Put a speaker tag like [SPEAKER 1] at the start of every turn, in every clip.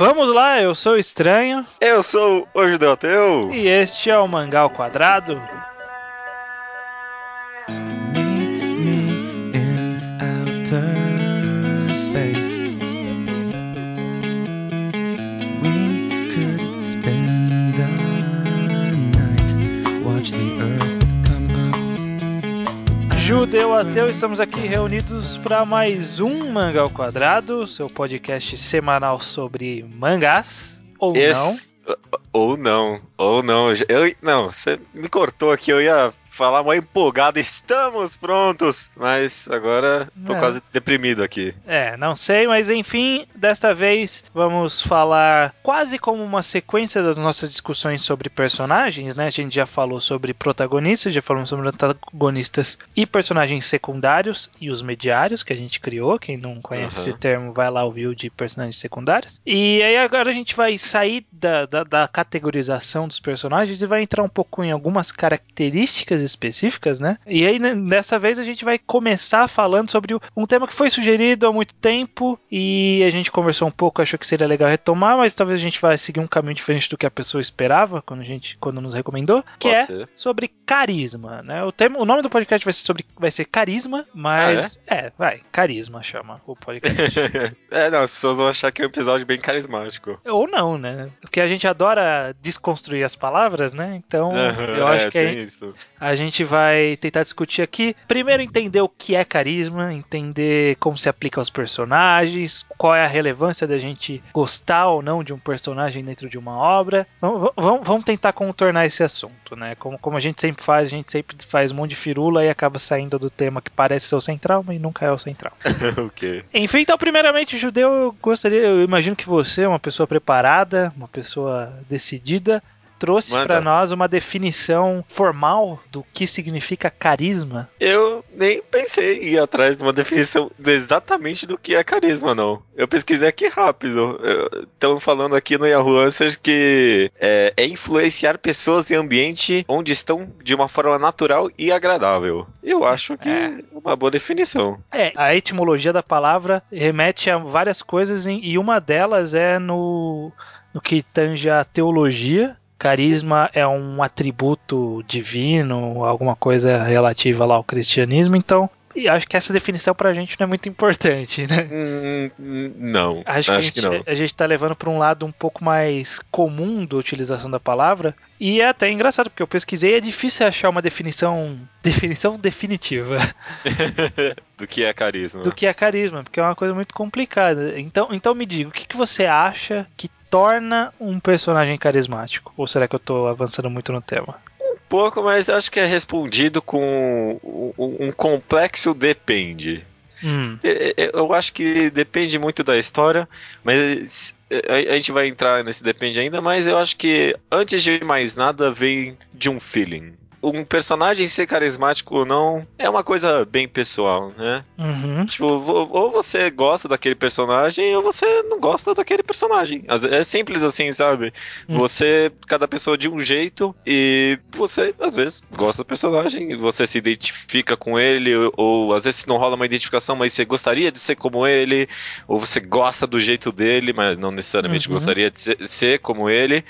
[SPEAKER 1] Vamos lá, eu sou o Estranho.
[SPEAKER 2] Eu sou o Judeu Ateu.
[SPEAKER 1] E este é o Mangá ao Quadrado. Judeu Ateu, estamos aqui reunidos para mais um Mangá ao Quadrado, seu podcast semanal sobre mangás. Ou
[SPEAKER 2] Esse- Ou não, ou não. Eu, não, você me cortou aqui, eu ia falar mais empolgado. Estamos prontos! Mas agora tô
[SPEAKER 1] É.
[SPEAKER 2] quase deprimido aqui.
[SPEAKER 1] É, não sei, mas enfim, desta vez vamos falar quase como uma sequência das nossas discussões sobre personagens, né? A gente já falou sobre protagonistas, já falamos sobre antagonistas e personagens secundários e os mediários que a gente criou. Quem não conhece
[SPEAKER 2] Aham.
[SPEAKER 1] esse termo, vai lá ouvir o de personagens secundários. E aí agora a gente vai sair da, da, da categorização dos personagens e vai entrar um pouco em algumas características específicas, né? E aí né, dessa vez a gente vai começar falando sobre um tema que foi sugerido há muito tempo e a gente conversou um pouco, achou que seria legal retomar, mas talvez a gente vai seguir um caminho diferente do que a pessoa esperava quando a gente quando nos recomendou, que
[SPEAKER 2] Pode
[SPEAKER 1] é
[SPEAKER 2] ser.
[SPEAKER 1] sobre carisma, né? O tema, o nome do podcast vai ser sobre vai ser carisma, mas é? vai, carisma chama o podcast.
[SPEAKER 2] é, não, as pessoas vão achar que é um episódio bem carismático.
[SPEAKER 1] Ou não, né? Porque a gente adora desconstruir as palavras, né? Então, eu acho
[SPEAKER 2] é,
[SPEAKER 1] que
[SPEAKER 2] tem
[SPEAKER 1] a, gente vai tentar discutir aqui. Primeiro, entender o que é carisma, entender como se aplica aos personagens, qual é a relevância da gente gostar ou não de um personagem dentro de uma obra. Vamos, vamos, vamos tentar contornar esse assunto, né? Como, como a gente sempre faz, a gente sempre faz um monte de firula e acaba saindo do tema que parece ser o central, mas nunca é o central.
[SPEAKER 2] ok.
[SPEAKER 1] Enfim, então, primeiramente, judeu, eu gostaria, eu imagino que você é uma pessoa preparada, uma pessoa decidida, trouxe para nós uma definição formal do que significa carisma.
[SPEAKER 2] Eu nem pensei em ir atrás de uma definição exatamente do que é carisma, não. Eu pesquisei aqui rápido. Estão falando aqui no Yahoo Answers que é, é influenciar pessoas em ambiente onde estão de uma forma natural e agradável. Eu acho que
[SPEAKER 1] É.
[SPEAKER 2] é uma boa definição.
[SPEAKER 1] É, a etimologia da palavra remete a várias coisas e uma delas é no, no que tange a teologia. Carisma é um atributo divino, alguma coisa relativa lá ao cristianismo, então. E acho que essa definição pra gente não é muito importante, né?
[SPEAKER 2] Hum, hum, não,
[SPEAKER 1] Acho,
[SPEAKER 2] acho,
[SPEAKER 1] que,
[SPEAKER 2] que,
[SPEAKER 1] a
[SPEAKER 2] não.
[SPEAKER 1] gente, a gente tá levando para um lado um pouco mais comum da utilização da palavra. E é até engraçado, porque eu pesquisei e é difícil achar uma definição, definição definitiva
[SPEAKER 2] do que é carisma.
[SPEAKER 1] do que é carisma, porque é uma coisa muito complicada. Então, então me diga, o que, que você acha que torna um personagem carismático? Ou será que eu tô avançando muito no tema?
[SPEAKER 2] pouco, mas acho que é respondido com um, um complexo depende.
[SPEAKER 1] Hum,
[SPEAKER 2] Eu acho que depende muito da história, mas a gente vai entrar nesse depende ainda, mas eu acho que antes de mais nada vem de um feeling. Um personagem ser carismático ou não é uma coisa bem pessoal, né?
[SPEAKER 1] uhum,
[SPEAKER 2] Tipo, ou você gosta daquele personagem ou você não gosta daquele personagem. É simples assim, sabe?
[SPEAKER 1] Hum.
[SPEAKER 2] Você, cada pessoa de um jeito e você, às vezes, gosta do personagem, você se identifica com ele, ou, às vezes não rola uma identificação, mas você gostaria de ser como ele, ou você gosta do jeito dele, mas não necessariamente
[SPEAKER 1] Uhum.
[SPEAKER 2] gostaria de ser, ser como ele.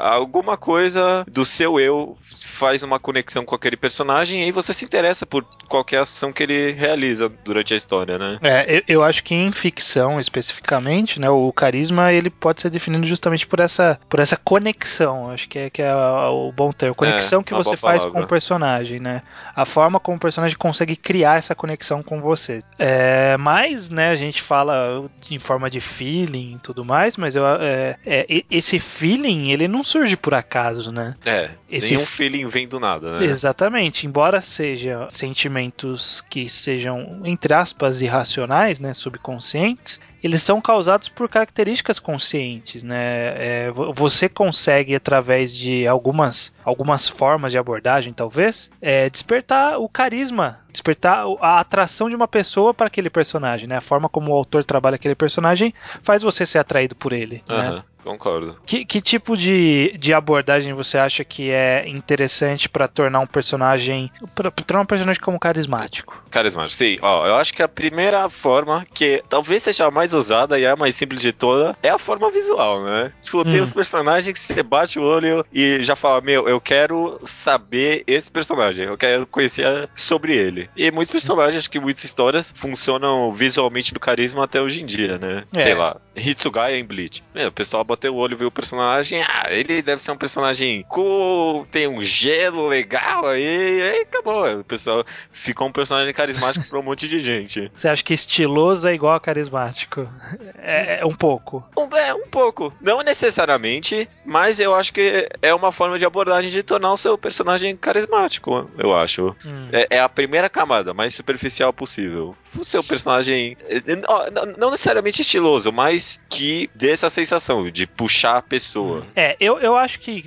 [SPEAKER 2] Alguma coisa do seu eu faz uma conexão com aquele personagem e aí você se interessa por qualquer ação que ele realiza durante a história, né?
[SPEAKER 1] É, eu, eu acho que em ficção especificamente, né, o carisma ele pode ser definido justamente por essa, por essa conexão. Acho que é, que é o bom termo. Conexão
[SPEAKER 2] É,
[SPEAKER 1] que você faz
[SPEAKER 2] palavra.
[SPEAKER 1] com o personagem, né? A forma como o personagem consegue criar essa conexão com você. É, mas, né, a gente fala em forma de feeling e tudo mais, mas eu, é, é, esse feeling ele não surge por acaso, né?
[SPEAKER 2] É,
[SPEAKER 1] Esse
[SPEAKER 2] nenhum feeling vem do nada, né?
[SPEAKER 1] Exatamente. Embora sejam sentimentos que sejam, entre aspas, irracionais, né, subconscientes, eles são causados por características conscientes, né? É, vo- você consegue, através de algumas, algumas formas de abordagem, talvez, é, despertar o carisma, despertar a atração de uma pessoa para aquele personagem, né? A forma como o autor trabalha aquele personagem faz você ser atraído por ele, né?
[SPEAKER 2] Aham. concordo.
[SPEAKER 1] Que, que tipo de, de abordagem você acha que é interessante pra tornar um personagem. Pra, pra tornar um personagem como carismático?
[SPEAKER 2] Carismático, sim. Ó, eu acho que a primeira forma, que talvez seja a mais usada e é a mais simples de toda, é a forma visual, né? Tipo, tem
[SPEAKER 1] Hum.
[SPEAKER 2] os personagens que você bate o olho e já fala, meu, eu quero saber esse personagem, eu quero conhecer sobre ele. E muitos personagens, acho que muitas histórias funcionam visualmente do carisma até hoje em dia, né?
[SPEAKER 1] É.
[SPEAKER 2] Sei lá, Hitsugaya em Bleach. Meu, o pessoal bateu o olho e viu o personagem, ah, ele deve ser um personagem cool, tem um gelo legal aí, e aí acabou. O pessoal ficou um personagem carismático pra um monte de gente.
[SPEAKER 1] Você acha que estiloso é igual a carismático? É, é um pouco.
[SPEAKER 2] Um, é, um pouco. Não necessariamente, mas eu acho que é uma forma de abordagem de tornar o seu personagem carismático, eu acho.
[SPEAKER 1] Hum.
[SPEAKER 2] É, é a primeira camada, mais superficial possível. O seu personagem, ó, não- necessariamente estiloso, mas que dê essa sensação de puxar a pessoa.
[SPEAKER 1] É, eu, eu acho que.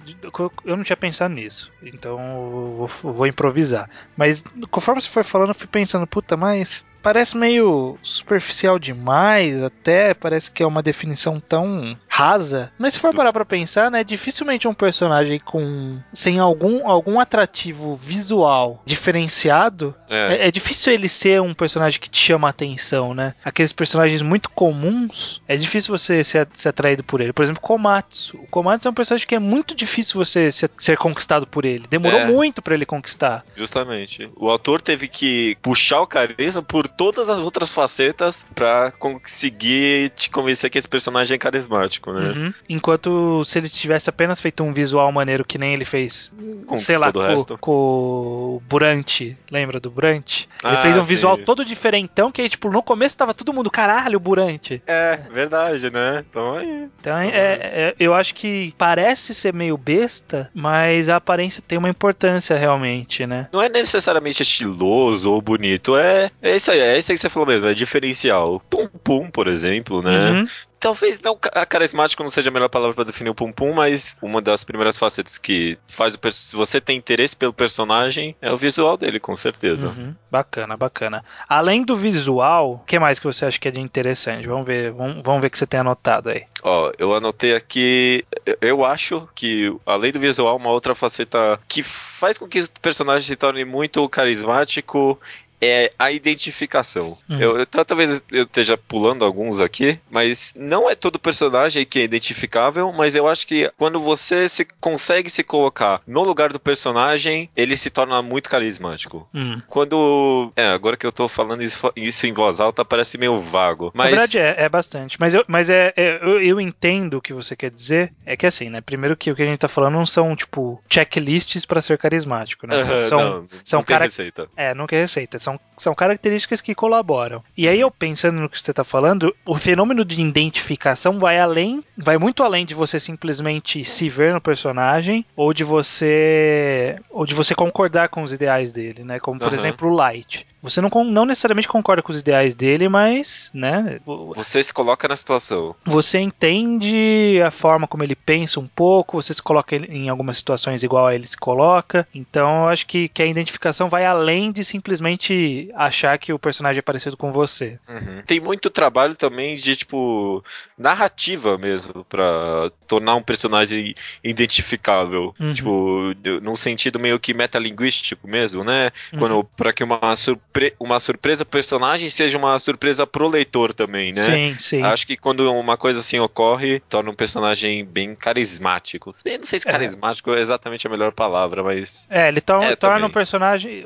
[SPEAKER 1] Eu não tinha pensado nisso. Então eu vou, vou improvisar. Mas conforme você foi falando, eu fui pensando, puta, mas. Parece meio superficial demais, até parece que é uma definição tão rasa. Mas se for parar pra pensar, né, dificilmente um personagem com sem algum algum atrativo visual diferenciado,
[SPEAKER 2] É.
[SPEAKER 1] é, é difícil ele ser um personagem que te chama a atenção, né? Aqueles personagens muito comuns, é difícil você ser, ser atraído por ele. Por exemplo, Komatsu. O Komatsu é um personagem que é muito difícil você ser, ser conquistado por ele. Demorou
[SPEAKER 2] É.
[SPEAKER 1] muito pra ele conquistar.
[SPEAKER 2] Justamente. O autor teve que puxar o carisma por todas as outras facetas pra conseguir te convencer que esse personagem é carismático, né?
[SPEAKER 1] Uhum. Enquanto se ele tivesse apenas feito um visual maneiro que nem ele fez,
[SPEAKER 2] Com
[SPEAKER 1] sei lá, com, com o Brant. Lembra do Brant? Ele
[SPEAKER 2] Ah,
[SPEAKER 1] fez um
[SPEAKER 2] sim.
[SPEAKER 1] visual todo diferentão que aí, tipo, no começo tava todo mundo, caralho, o Brant.
[SPEAKER 2] É, verdade, né? Então aí.
[SPEAKER 1] Então, é, é- eu acho que parece ser meio besta, mas a aparência tem uma importância realmente, né?
[SPEAKER 2] Não é necessariamente estiloso ou bonito, é, é isso aí, é isso aí que você falou mesmo, é diferencial. Pum Pum, por exemplo, né?
[SPEAKER 1] Uhum.
[SPEAKER 2] Talvez não ca- carismático não seja a melhor palavra pra definir o Pum Pum, mas uma das primeiras facetas que faz o se você tem interesse pelo personagem é o visual dele, com certeza.
[SPEAKER 1] Uhum. Bacana, bacana. Além do visual, o que mais que você acha que é de interessante? Vamos ver, vamos, vamos ver o que você tem anotado aí.
[SPEAKER 2] Ó, eu anotei aqui. eu- Eu acho que, além do visual, uma outra faceta que faz com que o personagem se torne muito carismático é a identificação.
[SPEAKER 1] Hum.
[SPEAKER 2] Eu, eu- talvez eu esteja pulando alguns aqui, mas não é todo personagem que é identificável, mas eu acho que quando você se consegue se colocar no lugar do personagem, ele se torna muito carismático.
[SPEAKER 1] Hum.
[SPEAKER 2] Quando. É, agora que eu tô falando isso, isso em voz alta, parece meio vago. Mas.
[SPEAKER 1] Na verdade é, é bastante, mas, eu, mas é, é- eu, eu entendo o que você quer dizer. É que assim, né? Primeiro que o que a gente tá falando não são, tipo, checklists pra ser carismático, né? São,
[SPEAKER 2] Aham,
[SPEAKER 1] são-
[SPEAKER 2] não,
[SPEAKER 1] são
[SPEAKER 2] não tem
[SPEAKER 1] cara-
[SPEAKER 2] receita.
[SPEAKER 1] É, nunca é receita. São, são características que colaboram. E aí, eu pensando no que você está falando, o fenômeno de identificação vai além, vai muito além de você simplesmente se ver no personagem ou de você ou de você concordar com os ideais dele, né? Como por
[SPEAKER 2] Aham.
[SPEAKER 1] exemplo o Light. Você não, não necessariamente concorda com os ideais dele, mas, né? vo-
[SPEAKER 2] Você se coloca na situação.
[SPEAKER 1] Você entende a forma como ele pensa um pouco, você se coloca em algumas situações igual a ele se coloca. Então eu acho que, que a identificação vai além de simplesmente achar que o personagem é parecido com você.
[SPEAKER 2] Tem muito trabalho também de, tipo, narrativa mesmo, pra tornar um personagem identificável.
[SPEAKER 1] Uhum.
[SPEAKER 2] Tipo, num sentido meio que metalinguístico mesmo, né?
[SPEAKER 1] Uhum.
[SPEAKER 2] Quando, pra que uma, surpre uma surpresa personagem seja uma surpresa pro leitor também, né?
[SPEAKER 1] Sim, sim.
[SPEAKER 2] Acho que quando uma coisa assim ocorre, torna um personagem bem carismático. Eu não sei se
[SPEAKER 1] É.
[SPEAKER 2] carismático é exatamente a melhor palavra, mas
[SPEAKER 1] É, ele to-
[SPEAKER 2] É,
[SPEAKER 1] torna o personagem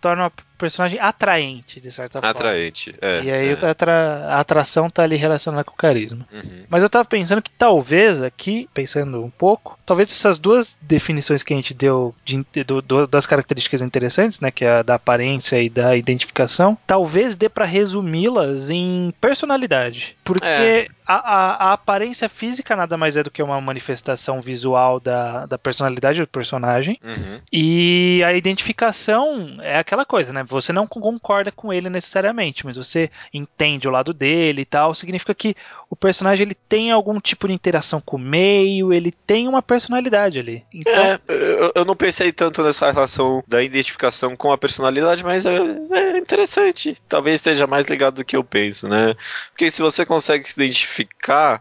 [SPEAKER 1] torna personagem atraente, de certa forma.
[SPEAKER 2] atraente. É,
[SPEAKER 1] e aí
[SPEAKER 2] é.
[SPEAKER 1] o atra- a atração tá ali relacionada com o carisma.
[SPEAKER 2] Uhum.
[SPEAKER 1] Mas eu tava pensando que talvez aqui, pensando um pouco, talvez essas duas definições que a gente deu de- do- do- das características interessantes, né, que é a da aparência e da identificação, talvez dê pra resumi-las em personalidade. Porque
[SPEAKER 2] É.
[SPEAKER 1] a, a- a aparência física nada mais é do que uma manifestação visual da, da personalidade do personagem.
[SPEAKER 2] Uhum.
[SPEAKER 1] E a identificação é aquela coisa, né? Você não concorda com ele necessariamente, mas você entende o lado dele e tal. Significa que o personagem ele tem algum tipo de interação com o meio, ele tem uma personalidade ali. Então,
[SPEAKER 2] É, eu eu, não pensei tanto nessa relação da identificação com a personalidade, mas é, é interessante. Talvez esteja mais ligado do que eu penso, né? Porque se você consegue se identificar,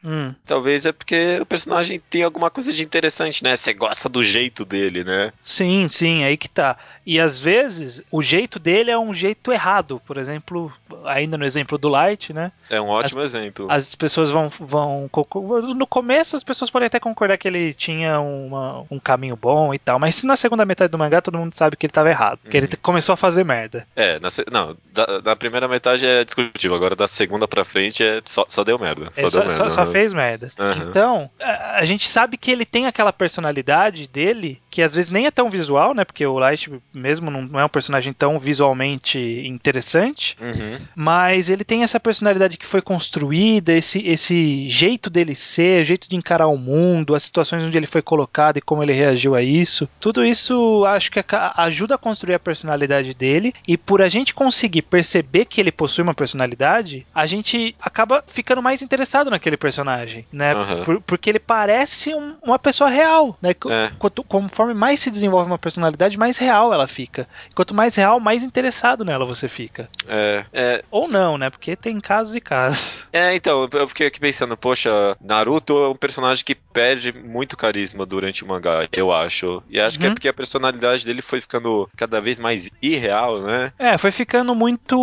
[SPEAKER 1] Hum,
[SPEAKER 2] talvez é porque o personagem tem alguma coisa de interessante, né? Você gosta do jeito dele, né?
[SPEAKER 1] sim, sim, aí que tá. E às vezes o jeito dele é um jeito errado. Por exemplo, ainda no exemplo do Light, né?
[SPEAKER 2] É um ótimo exemplo.
[SPEAKER 1] As pessoas vão, vão. No começo, as pessoas podem até concordar que ele tinha uma- um caminho bom e tal, mas se na segunda metade do mangá todo mundo sabe que ele tava errado, que ele começou a fazer merda.
[SPEAKER 2] É, na, não, da, da primeira metade é discutível, agora da segunda pra frente é só, só deu merda. Só deu
[SPEAKER 1] só,
[SPEAKER 2] merda.
[SPEAKER 1] só- só fez merda.
[SPEAKER 2] Aham.
[SPEAKER 1] Então, a, a gente sabe que ele tem aquela personalidade dele, que às vezes nem é tão visual, né? Porque o Light mesmo não, não é um personagem tão visualmente interessante.
[SPEAKER 2] Uhum.
[SPEAKER 1] Mas ele tem essa personalidade que foi construída, esse, esse jeito dele ser, jeito de encarar o mundo, as situações onde ele foi colocado e como ele reagiu a isso. Tudo isso acho que ajuda a construir a personalidade dele. E por a gente conseguir perceber que ele possui uma personalidade, a gente acaba ficando mais interessado naquele personagem, né?
[SPEAKER 2] Aham.
[SPEAKER 1] Por- porque ele parece um- uma pessoa real, né?
[SPEAKER 2] É.
[SPEAKER 1] Quanto, conforme mais se desenvolve uma personalidade, mais real ela fica. Quanto mais real, mais interessado nela você fica.
[SPEAKER 2] É, é,
[SPEAKER 1] Ou não, né? Porque tem casos e casos.
[SPEAKER 2] é, então, eu fiquei aqui pensando, poxa, Naruto é um personagem que perde muito carisma durante o mangá, eu acho. E acho que é
[SPEAKER 1] Uhum.
[SPEAKER 2] porque a personalidade dele foi ficando cada vez mais irreal, né?
[SPEAKER 1] É, foi ficando muito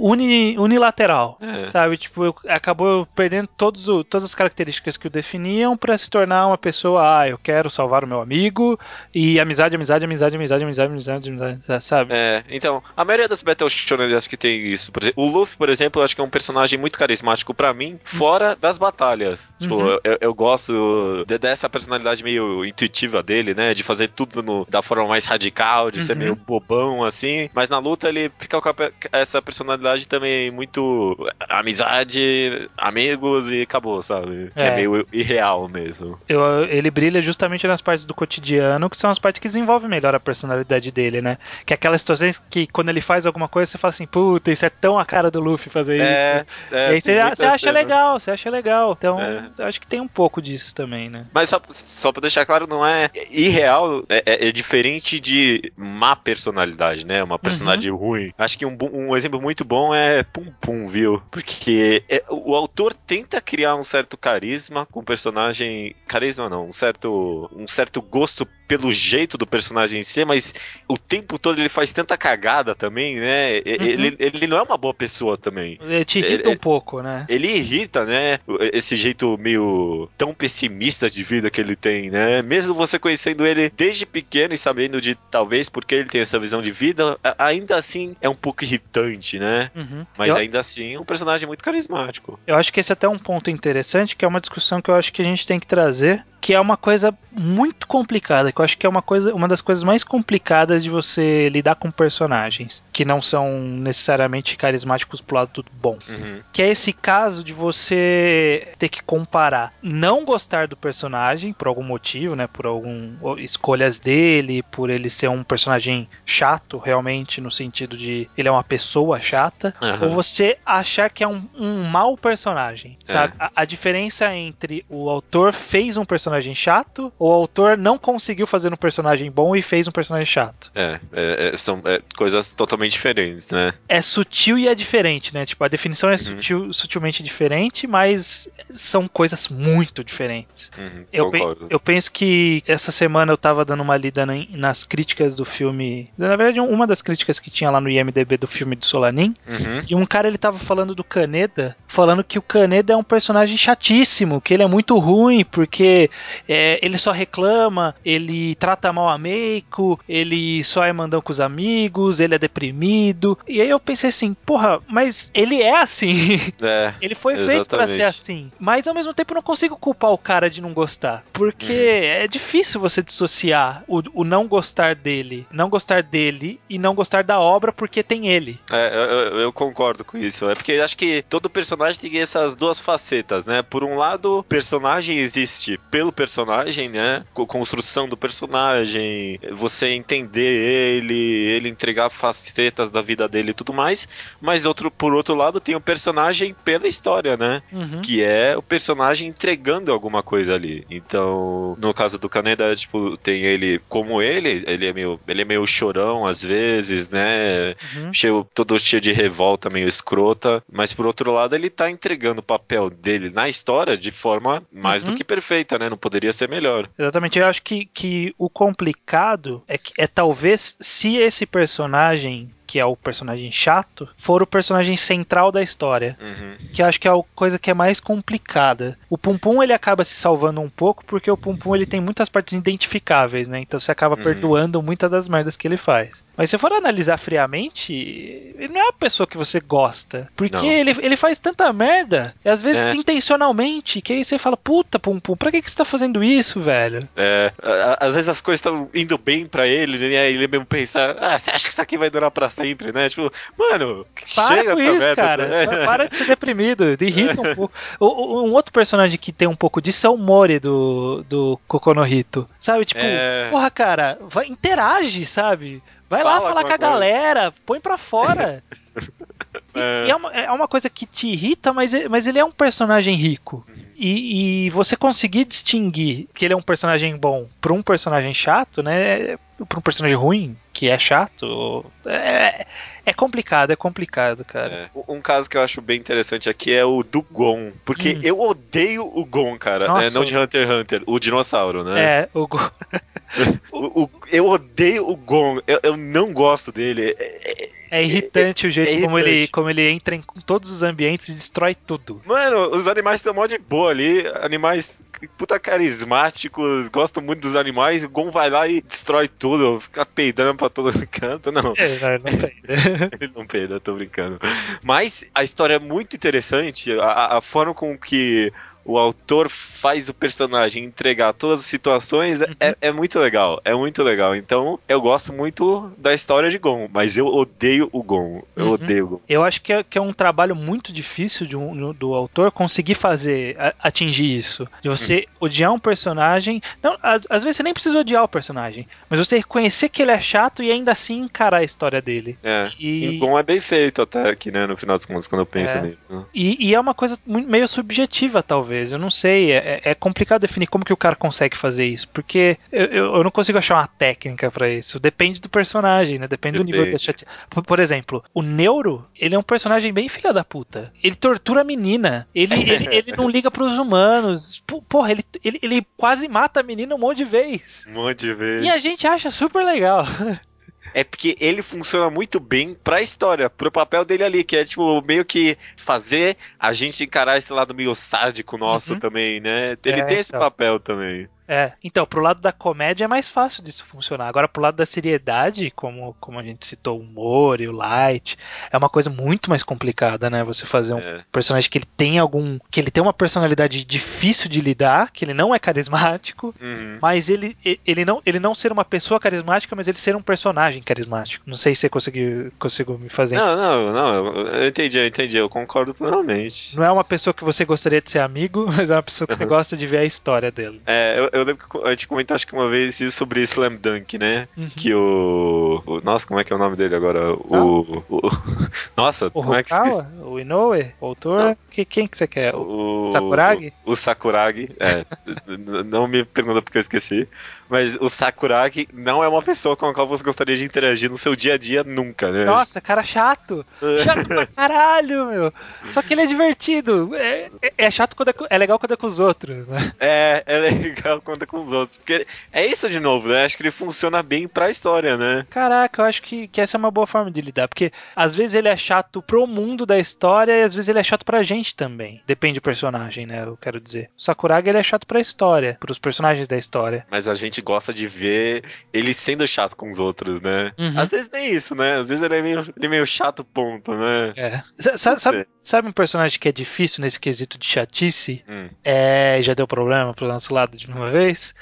[SPEAKER 1] uni- unilateral.
[SPEAKER 2] É.
[SPEAKER 1] Sabe? Tipo, acabou perdendo todos o- todas as características que o definiam pra se tornar uma pessoa, ah, eu quero salvar o meu amigo, e amizade, amizade, amizade, amizade, amizade, amizade, amizade, sabe?
[SPEAKER 2] É, então, a maioria dos Battle Shonen acho que tem isso. Por exemplo, o Luffy, por exemplo, eu acho que é um personagem muito carismático pra mim, fora das batalhas. Tipo,
[SPEAKER 1] Uhum.
[SPEAKER 2] eu, eu gosto de- dessa personalidade meio intuitiva dele, né? De fazer tudo no- da forma mais radical, de ser
[SPEAKER 1] Uhum.
[SPEAKER 2] meio bobão, assim. Mas na luta ele fica com essa personalidade também muito amizade, amigos e acabou, sabe? Que é,
[SPEAKER 1] É.
[SPEAKER 2] meio irreal mesmo.
[SPEAKER 1] Eu- ele brilha justamente nas partes do cotidiano, que são as partes que desenvolvem melhor a personalidade dele, né? Que é aquelas situações que quando ele faz alguma coisa, você fala assim, puta, isso é tão a cara do Luffy fazer isso.
[SPEAKER 2] É,
[SPEAKER 1] e aí você,
[SPEAKER 2] tem
[SPEAKER 1] você acha
[SPEAKER 2] cena.
[SPEAKER 1] legal, você acha legal. Então,
[SPEAKER 2] É.
[SPEAKER 1] eu acho que tem um pouco disso também, né?
[SPEAKER 2] Mas só, só pra deixar claro, não é irreal, é, é- é diferente de má personalidade, né? Uma personalidade ruim. Acho que um, um exemplo muito bom é Pum Pum, viu? Porque é- o autor tenta criar um certo carisma com o personagem. Carisma não, um certo, um certo gosto pelo jeito do personagem em si, mas o tempo todo ele faz tanta cagada também, né?
[SPEAKER 1] Uhum.
[SPEAKER 2] Ele, ele não é uma boa pessoa também.
[SPEAKER 1] Ele te irrita
[SPEAKER 2] Ele-
[SPEAKER 1] um pouco, né?
[SPEAKER 2] Ele irrita, né? Esse jeito meio tão pessimista de vida que ele tem, né? Mesmo você conhecendo ele desde pequeno e sabendo de talvez porque ele tem essa visão de vida, ainda assim é um pouco irritante, né?
[SPEAKER 1] Uhum.
[SPEAKER 2] Mas
[SPEAKER 1] eu,
[SPEAKER 2] ainda assim é um personagem muito carismático.
[SPEAKER 1] eu acho que esse é até um ponto interessante, que é uma discussão que eu acho que a gente tem que trazer, que é uma coisa muito complicada, que eu acho que é uma coisa, uma das coisas mais complicadas de você lidar com personagens que não são necessariamente carismáticos pro lado do bom.
[SPEAKER 2] Uhum.
[SPEAKER 1] Que é esse caso de você ter que comparar não gostar do personagem por algum motivo, né? Por algum escolhas dele, por ele ser um personagem chato, realmente, no sentido de ele é uma pessoa chata,
[SPEAKER 2] Aham.
[SPEAKER 1] ou você achar que é um, um mau personagem,
[SPEAKER 2] É.
[SPEAKER 1] sabe? A, a diferença entre o autor fez um personagem chato, ou o autor não conseguiu fazer um personagem bom e fez um personagem chato.
[SPEAKER 2] É, é, é, são é, coisas totalmente diferentes, né?
[SPEAKER 1] É sutil e é diferente, né? Tipo, a definição é
[SPEAKER 2] Uhum.
[SPEAKER 1] sutil, sutilmente diferente, mas são coisas muito diferentes.
[SPEAKER 2] Uhum,
[SPEAKER 1] Eu, pe- eu penso que essa semana eu tava dando uma lida na- nas críticas do filme. Na verdade, uma das críticas que tinha lá no IMDB do filme de Solanin.
[SPEAKER 2] Uhum.
[SPEAKER 1] E um cara ele tava falando do Kaneda, falando que o É um personagem chatíssimo, que ele é muito ruim, porque é, ele só reclama, ele trata mal a Meiko, ele só é mandão com os amigos, ele é deprimido. E aí eu pensei assim, porra, mas ele é assim.
[SPEAKER 2] É,
[SPEAKER 1] Ele foi feito pra
[SPEAKER 2] Exatamente.
[SPEAKER 1] ser assim. Mas ao mesmo tempo eu não consigo culpar o cara de não gostar. Porque
[SPEAKER 2] Uhum.
[SPEAKER 1] é difícil você dissociar o, o não gostar dele, não gostar dele e não gostar da obra porque tem ele.
[SPEAKER 2] É, eu, eu- eu concordo com isso. É porque acho que todo personagem tem essas duas facetas, né? Por um lado, o personagem existe pelo personagem, né? Co- Construção do personagem, você entender ele, ele entregar facetas da vida dele e tudo mais. Mas outro, por outro lado, tem o personagem pela história, né?
[SPEAKER 1] Uhum.
[SPEAKER 2] que é o personagem entregando alguma coisa ali. Então, no caso do Kaneda, tipo, tem ele como ele, ele é meio, ele é meio chorão às vezes, né?
[SPEAKER 1] Uhum.
[SPEAKER 2] Cheio, todo cheio de revolta, meio escrota, mas por outro lado, ele tá entregando o papel dele na história de forma mais
[SPEAKER 1] Uhum.
[SPEAKER 2] do que perfeita, né? Não poderia ser melhor.
[SPEAKER 1] Exatamente, eu acho que, que o complicado é, que- é talvez se esse personagem, que é o personagem chato, for o personagem central da história.
[SPEAKER 2] Uhum.
[SPEAKER 1] Que eu acho que é a coisa que é mais complicada. O Pum Pum ele acaba se salvando um pouco porque o Pum Pum ele tem muitas partes identificáveis, né? Então você acaba
[SPEAKER 2] Uhum.
[SPEAKER 1] perdoando muitas das merdas que ele faz. Mas se for analisar friamente, ele não é uma pessoa que você gosta. Porque
[SPEAKER 2] Não.
[SPEAKER 1] ele, ele faz tanta merda, e às vezes
[SPEAKER 2] É.
[SPEAKER 1] intencionalmente, que aí você fala, puta Pum Pum, pra que, que você tá fazendo isso, velho?
[SPEAKER 2] É, às vezes as coisas estão indo bem pra ele, e aí ele mesmo pensa, ah, você acha que isso aqui vai durar pra sempre, né? Tipo, mano,
[SPEAKER 1] Para
[SPEAKER 2] chega
[SPEAKER 1] com isso,
[SPEAKER 2] merda,
[SPEAKER 1] cara.
[SPEAKER 2] né?
[SPEAKER 1] Pa- Para de ser deprimido. Irrita um pouco. O- um outro personagem que tem um pouco disso é o Mori do, do Kokonohito. Sabe? Tipo,
[SPEAKER 2] É.
[SPEAKER 1] porra, cara, vai, interage, sabe? Vai lá
[SPEAKER 2] Fala
[SPEAKER 1] falar com a galera, põe pra fora.
[SPEAKER 2] É.
[SPEAKER 1] E é uma, é uma coisa que te irrita, mas, é- mas ele é um personagem rico.
[SPEAKER 2] Uhum.
[SPEAKER 1] E, e você conseguir distinguir que ele é um personagem bom pra um personagem chato, né? Pra um personagem ruim, que é chato, é, é complicado, é complicado, cara.
[SPEAKER 2] É. Um caso que eu acho bem interessante aqui é o do Gon. Porque
[SPEAKER 1] Hum.
[SPEAKER 2] eu odeio o Gon, cara.
[SPEAKER 1] Nossa.
[SPEAKER 2] né? Não de Hunter x Hunter, o dinossauro, né?
[SPEAKER 1] É, o Go-
[SPEAKER 2] O- o- eu odeio o Gon. Eu, eu não gosto dele. É- é-
[SPEAKER 1] é irritante o jeito
[SPEAKER 2] é
[SPEAKER 1] como, ele, como ele entra em todos os ambientes e destrói tudo.
[SPEAKER 2] Mano, os animais estão mó de boa ali. Animais puta carismáticos. Gostam muito dos animais. O Gon vai lá e destrói tudo. Fica peidando pra todo canto. Não.
[SPEAKER 1] É, não, não tem.
[SPEAKER 2] Ele não peida, tô brincando. Mas a história é muito interessante, a, a forma com que o autor faz o personagem entregar todas as situações é- é, é muito legal, é muito legal. Então eu gosto muito da história de Gon, mas eu odeio o Gon, eu
[SPEAKER 1] Uhum.
[SPEAKER 2] odeio o Gon.
[SPEAKER 1] Eu acho que é, que é um trabalho muito difícil de um- do autor conseguir fazer, a- atingir isso. De você odiar um personagem. Não, às, às vezes você nem precisa odiar o personagem, mas você reconhecer que ele é chato e ainda assim encarar a história dele.
[SPEAKER 2] É.
[SPEAKER 1] E-
[SPEAKER 2] E Gon é bem feito até aqui, né, no final dos contos, quando eu penso
[SPEAKER 1] É.
[SPEAKER 2] nisso.
[SPEAKER 1] E, e é uma coisa meio subjetiva, talvez. Eu não sei. É, é complicado definir como que o cara consegue fazer isso. Porque eu, eu, eu não consigo achar uma técnica pra isso. Depende do personagem, né? Depende, do nível da chate... por, por exemplo, o Neuro, ele é um personagem bem filha da puta. Ele tortura a menina. Ele, ele, ele não liga pros humanos. P- Porra, ele, ele, ele quase mata a menina um monte de vez.
[SPEAKER 2] Um monte de vezes.
[SPEAKER 1] E a gente acha super legal.
[SPEAKER 2] É porque ele funciona muito bem pra história, pro papel dele ali, que é tipo meio que fazer a gente encarar esse lado meio sádico nosso
[SPEAKER 1] Uhum.
[SPEAKER 2] também, né? Ele
[SPEAKER 1] É,
[SPEAKER 2] tem esse
[SPEAKER 1] então.
[SPEAKER 2] papel também.
[SPEAKER 1] É, então, pro lado da comédia é mais fácil disso funcionar. Agora, pro lado da seriedade, como, como a gente citou, o humor e o light, é uma coisa muito mais complicada, né? Você fazer um
[SPEAKER 2] É.
[SPEAKER 1] personagem que ele tem algum. que ele tem uma personalidade difícil de lidar, que ele não é carismático,
[SPEAKER 2] Uhum.
[SPEAKER 1] mas ele, ele, não, ele não ser uma pessoa carismática, mas ele ser um personagem carismático. Não sei se você conseguiu, conseguiu me fazer.
[SPEAKER 2] Não, não, não, eu- eu entendi, eu entendi, eu concordo plenamente.
[SPEAKER 1] Não é uma pessoa que você gostaria de ser amigo, mas é uma pessoa que você
[SPEAKER 2] Uhum.
[SPEAKER 1] gosta de ver a história dele.
[SPEAKER 2] É, eu, eu lembro que a gente comentou acho que uma vez isso sobre Slam Dunk, né?
[SPEAKER 1] Uhum.
[SPEAKER 2] Que o, o- Nossa, como é que é o nome dele agora? O. o- nossa,
[SPEAKER 1] O
[SPEAKER 2] como é que esqueci?
[SPEAKER 1] Hokawa, o Inoue, o autor, que, quem que você quer? O
[SPEAKER 2] O
[SPEAKER 1] Sakuragi?
[SPEAKER 2] O, o Sakuragi, é. não me pergunta porque eu esqueci. Mas o Sakuragi não é uma pessoa com a qual você gostaria de interagir no seu dia a dia nunca, né?
[SPEAKER 1] Nossa, cara chato. Chato pra caralho, meu. Só que ele é divertido. É, é- é chato quando é, é legal quando é com os outros, né?
[SPEAKER 2] É, é legal é com os outros. Porque é isso de novo, né? Acho que ele funciona bem pra história, né?
[SPEAKER 1] Caraca, eu acho que, que essa é uma boa forma de lidar. Porque às vezes ele é chato pro mundo da história e às vezes ele é chato pra gente também. Depende do personagem, né? Eu quero dizer. O Sakuragi ele é chato pra história, pros personagens da história.
[SPEAKER 2] Mas a gente gosta de ver ele sendo chato com os outros, né?
[SPEAKER 1] Uhum.
[SPEAKER 2] Às vezes nem isso, né? Às vezes ele é meio, ele é meio chato, ponto, né?
[SPEAKER 1] É. Sabe,
[SPEAKER 2] sei.
[SPEAKER 1] sabe um personagem que é difícil nesse quesito de chatice?
[SPEAKER 2] Hum.
[SPEAKER 1] É, já deu problema pro nosso lado de uma vez.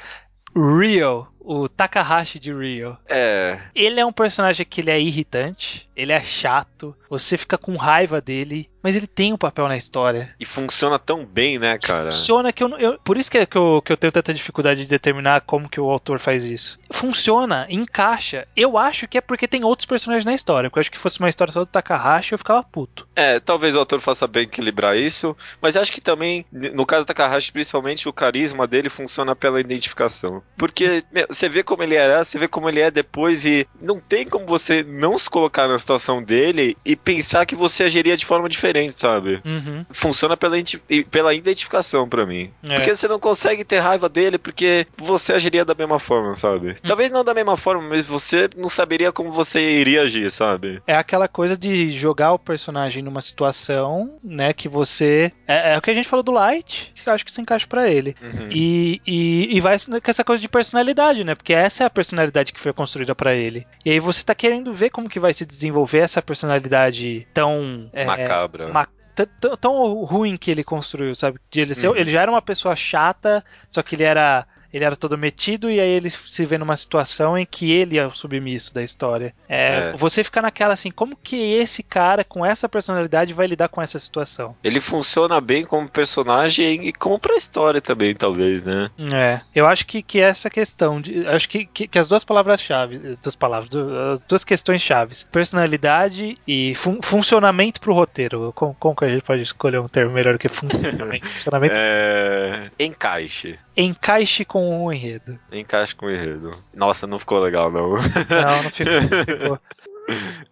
[SPEAKER 1] Rio, o Takahashi de Rio.
[SPEAKER 2] É.
[SPEAKER 1] Ele é um personagem que ele é irritante, ele é chato, você fica com raiva dele, mas ele tem um papel na história.
[SPEAKER 2] E funciona tão bem, né, cara?
[SPEAKER 1] Funciona que eu, eu por isso que, é que, eu, que eu tenho tanta dificuldade de determinar como que o autor faz isso. Funciona, encaixa. Eu acho que é porque tem outros personagens na história. Porque eu acho que fosse uma história só do Takahashi, eu ficava puto.
[SPEAKER 2] É, talvez o autor faça bem equilibrar isso, mas acho que também, no caso do Takahashi, principalmente, o carisma dele funciona pela identificação. Porque meu, você vê como ele era, você vê como ele é depois e não tem como você não se colocar na situação dele e pensar que você agiria de forma diferente, sabe?
[SPEAKER 1] Uhum.
[SPEAKER 2] Funciona pela, pela identificação pra mim.
[SPEAKER 1] É.
[SPEAKER 2] Porque você não consegue ter raiva dele porque você agiria da mesma forma, sabe? Talvez não da mesma forma, mas você não saberia como você iria agir, sabe?
[SPEAKER 1] É aquela coisa de jogar o personagem numa situação, né, que você... É, é o que a gente falou do Light, que eu acho que se encaixa pra ele.
[SPEAKER 2] Uhum.
[SPEAKER 1] E, e, e vai com essa coisa de personalidade, né? Porque essa é a personalidade que foi construída pra ele. E aí você tá querendo ver como que vai se desenvolver essa personalidade tão... é,
[SPEAKER 2] Macabra.
[SPEAKER 1] ma- tão ruim que ele construiu, sabe? De ele,
[SPEAKER 2] Uhum.
[SPEAKER 1] ele já era uma pessoa chata, só que ele era ele era todo metido e aí ele se vê numa situação em que ele é o submisso da história. É,
[SPEAKER 2] É.
[SPEAKER 1] Você fica naquela assim, como que esse cara com essa personalidade vai lidar com essa situação?
[SPEAKER 2] Ele funciona bem como personagem e como pra história também, talvez, né?
[SPEAKER 1] É, eu acho que, que essa questão, de, acho que, que, que as duas palavras-chave, duas palavras, du- as duas questões chaves, personalidade e fun- funcionamento pro roteiro. Como, como que a gente pode escolher um termo melhor que funcionamento? funcionamento
[SPEAKER 2] É... Encaixe.
[SPEAKER 1] Encaixe com o enredo.
[SPEAKER 2] Encaixe com o enredo. Nossa, não ficou legal, não.
[SPEAKER 1] Não, não ficou. não ficou.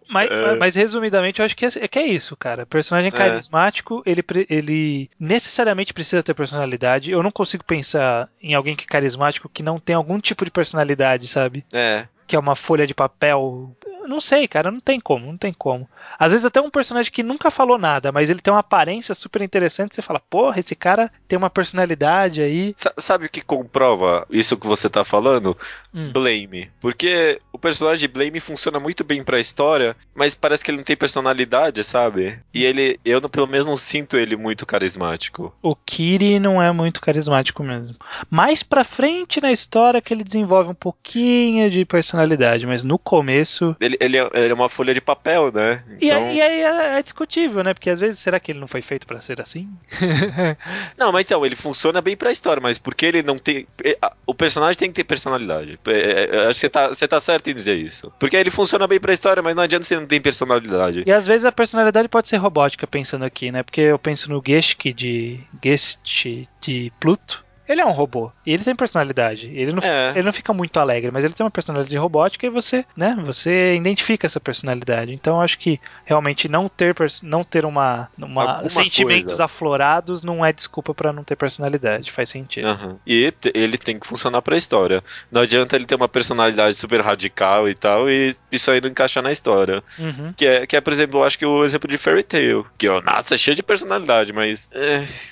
[SPEAKER 1] Mas,
[SPEAKER 2] É.
[SPEAKER 1] mas resumidamente, eu acho que é, é que é isso, cara. Personagem
[SPEAKER 2] É.
[SPEAKER 1] carismático, ele, pre- ele necessariamente precisa ter personalidade. Eu não consigo pensar em alguém que é carismático que não tem algum tipo de personalidade, sabe?
[SPEAKER 2] É.
[SPEAKER 1] Que é uma folha de papel. Não sei, cara, não tem como, não tem como. Às vezes até um personagem que nunca falou nada, mas ele tem uma aparência super interessante, você fala, porra, esse cara tem uma personalidade aí.
[SPEAKER 2] Sa- Sabe o que comprova isso que você tá falando?
[SPEAKER 1] Hum.
[SPEAKER 2] Blame. Porque o personagem Blame funciona muito bem pra história, mas parece que ele não tem personalidade, sabe? E ele, eu pelo menos não sinto ele muito carismático.
[SPEAKER 1] O Kiri não é muito carismático mesmo. Mais pra frente na história que ele desenvolve um pouquinho de personalidade, mas no começo.
[SPEAKER 2] Ele, ele, é, ele é uma folha de papel, né?
[SPEAKER 1] E,
[SPEAKER 2] Então...
[SPEAKER 1] aí, e aí é, é discutível, né? Porque às vezes será que ele não foi feito pra ser assim?
[SPEAKER 2] Não, mas então, ele funciona bem pra história, mas porque ele não tem. é, O personagem tem que ter personalidade. É, é, Acho que você tá, você tá certo em dizer isso. Porque ele funciona bem pra história, mas não adianta você não ter personalidade.
[SPEAKER 1] E às vezes a personalidade pode ser robótica, pensando aqui, né? Porque eu penso no Geschke de Gest de Pluto. Ele é um robô. E ele tem personalidade. Ele não,
[SPEAKER 2] É.
[SPEAKER 1] ele não fica muito alegre, mas ele tem uma personalidade robótica e você, né? Você identifica essa personalidade. Então eu acho que realmente não ter, não ter uma, uma sentimentos
[SPEAKER 2] coisa.
[SPEAKER 1] aflorados não é desculpa pra não ter personalidade. Faz sentido.
[SPEAKER 2] Aham. E ele tem que funcionar pra história. Não adianta ele ter uma personalidade super radical e tal, e isso aí não encaixar na história.
[SPEAKER 1] Uhum.
[SPEAKER 2] Que é, que é, por exemplo, eu acho que o exemplo de Fairy Tail. Que, ó, nossa, é cheio de personalidade, mas.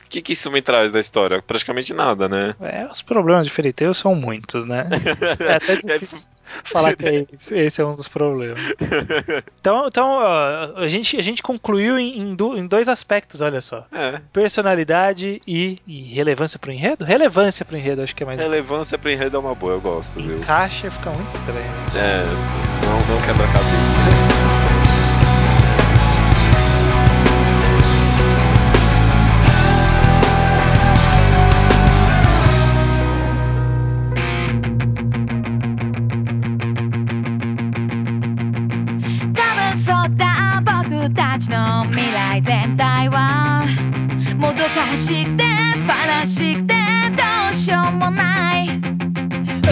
[SPEAKER 2] O que, que isso me traz da história? Praticamente nada, né?
[SPEAKER 1] É, os problemas de Fairy Tail são muitos, né? É até difícil falar que é esse, é um dos problemas. Então, então a, gente, a gente concluiu em, em do- em dois aspectos, olha só.
[SPEAKER 2] É.
[SPEAKER 1] Personalidade e, e relevância pro enredo? Relevância pro enredo, acho que é mais.
[SPEAKER 2] Relevância pra enredo é uma boa, eu gosto, viu?
[SPEAKER 1] Encaixa fica muito estranho.
[SPEAKER 2] É. Não, não quebra
[SPEAKER 3] 分そうだ僕たちの未来全体はもどかしくて素晴らしくてどうしようもない」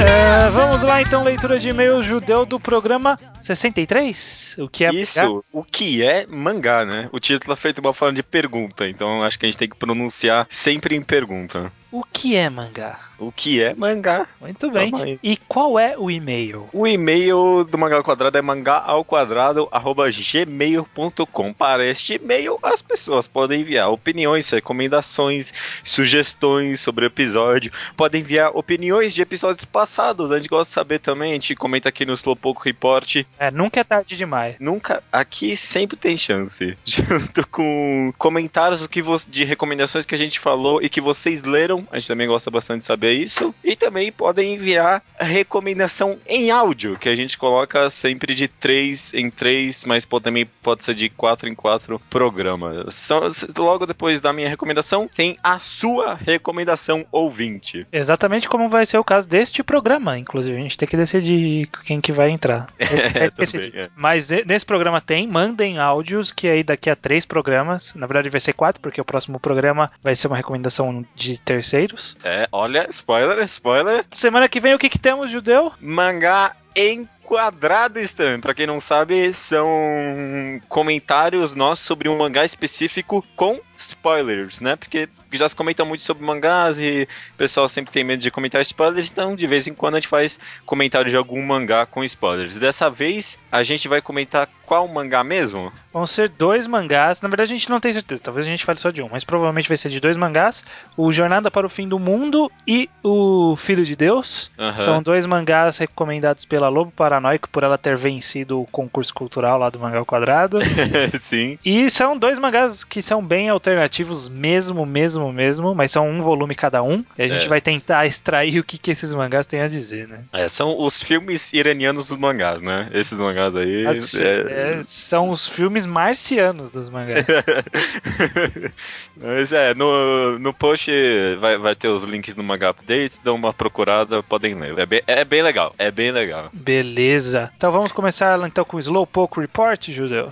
[SPEAKER 1] É, vamos lá então, leitura de e-mail judeu do programa 63? O que é
[SPEAKER 4] Isso, o que é mangá, né? O título é feito de uma forma de pergunta, então acho que a gente tem que pronunciar sempre em pergunta.
[SPEAKER 1] O que é mangá?
[SPEAKER 4] O que é mangá?
[SPEAKER 1] Muito bem.
[SPEAKER 4] Calma.
[SPEAKER 1] E qual é o e-mail?
[SPEAKER 4] O e-mail do Mangá ao Quadrado é mangá ao quadrado arroba gmail.com. Para este e-mail, as pessoas podem enviar opiniões, recomendações, sugestões sobre o episódio. Podem enviar opiniões de episódios passados. A gente gosta de saber também, a gente comenta aqui no Slowpoke Report.
[SPEAKER 1] É, nunca é tarde demais.
[SPEAKER 4] Nunca, aqui sempre tem chance. Junto com comentários do que de recomendações que a gente falou e que vocês leram
[SPEAKER 2] A gente também gosta bastante de saber isso. E também podem enviar recomendação em áudio, que a gente coloca sempre de 3 em 3, mas pode, também pode ser de 4 em 4 programas. Só, logo depois da minha recomendação, tem a sua recomendação ouvinte.
[SPEAKER 1] Exatamente como vai ser o caso deste programa, inclusive. A gente tem que decidir quem que vai entrar.
[SPEAKER 2] É, é.
[SPEAKER 1] Mas nesse programa tem, mandem áudios, que aí daqui a três programas, na verdade vai ser quatro, porque o próximo programa vai ser uma recomendação de terceiros.
[SPEAKER 2] É, olha, spoiler, spoiler.
[SPEAKER 1] Semana que vem o que, que temos, Judeu?
[SPEAKER 2] Mangá enquadrado, Stan. Pra quem não sabe, são comentários nossos sobre um mangá específico com spoilers, né? Porque já se comenta muito sobre mangás e o pessoal sempre tem medo de comentar spoilers, então de vez em quando a gente faz comentário de algum mangá com spoilers. Dessa vez a gente vai comentar qual mangá mesmo?
[SPEAKER 1] Vão ser dois mangás. Na verdade, a gente não tem certeza. Talvez a gente fale só de um, mas provavelmente vai ser de dois mangás: o Jornada para o Fim do Mundo e o Filho de Deus.
[SPEAKER 2] Aham.
[SPEAKER 1] São dois mangás recomendados pela Lobo Paranoico por ela ter vencido o concurso cultural lá do Mangá ao Quadrado.
[SPEAKER 2] Sim.
[SPEAKER 1] e são dois mangás que são bem alternativos, mesmo, mesmo, mesmo, mas são um volume cada um. E a gente
[SPEAKER 2] É.
[SPEAKER 1] vai tentar extrair o que, que esses mangás têm a dizer, né?
[SPEAKER 2] É, são os filmes iranianos dos mangás, né? Esses mangás aí.
[SPEAKER 1] As-
[SPEAKER 2] é-
[SPEAKER 1] é, são os filmes marcianos dos mangás.
[SPEAKER 2] Mas é, no, no post vai, vai ter os links no Mangá Updates, dão uma procurada, podem ler. É bem, é bem legal, é bem legal.
[SPEAKER 1] Beleza. Então vamos começar então com o Slowpoke Report, Judeu.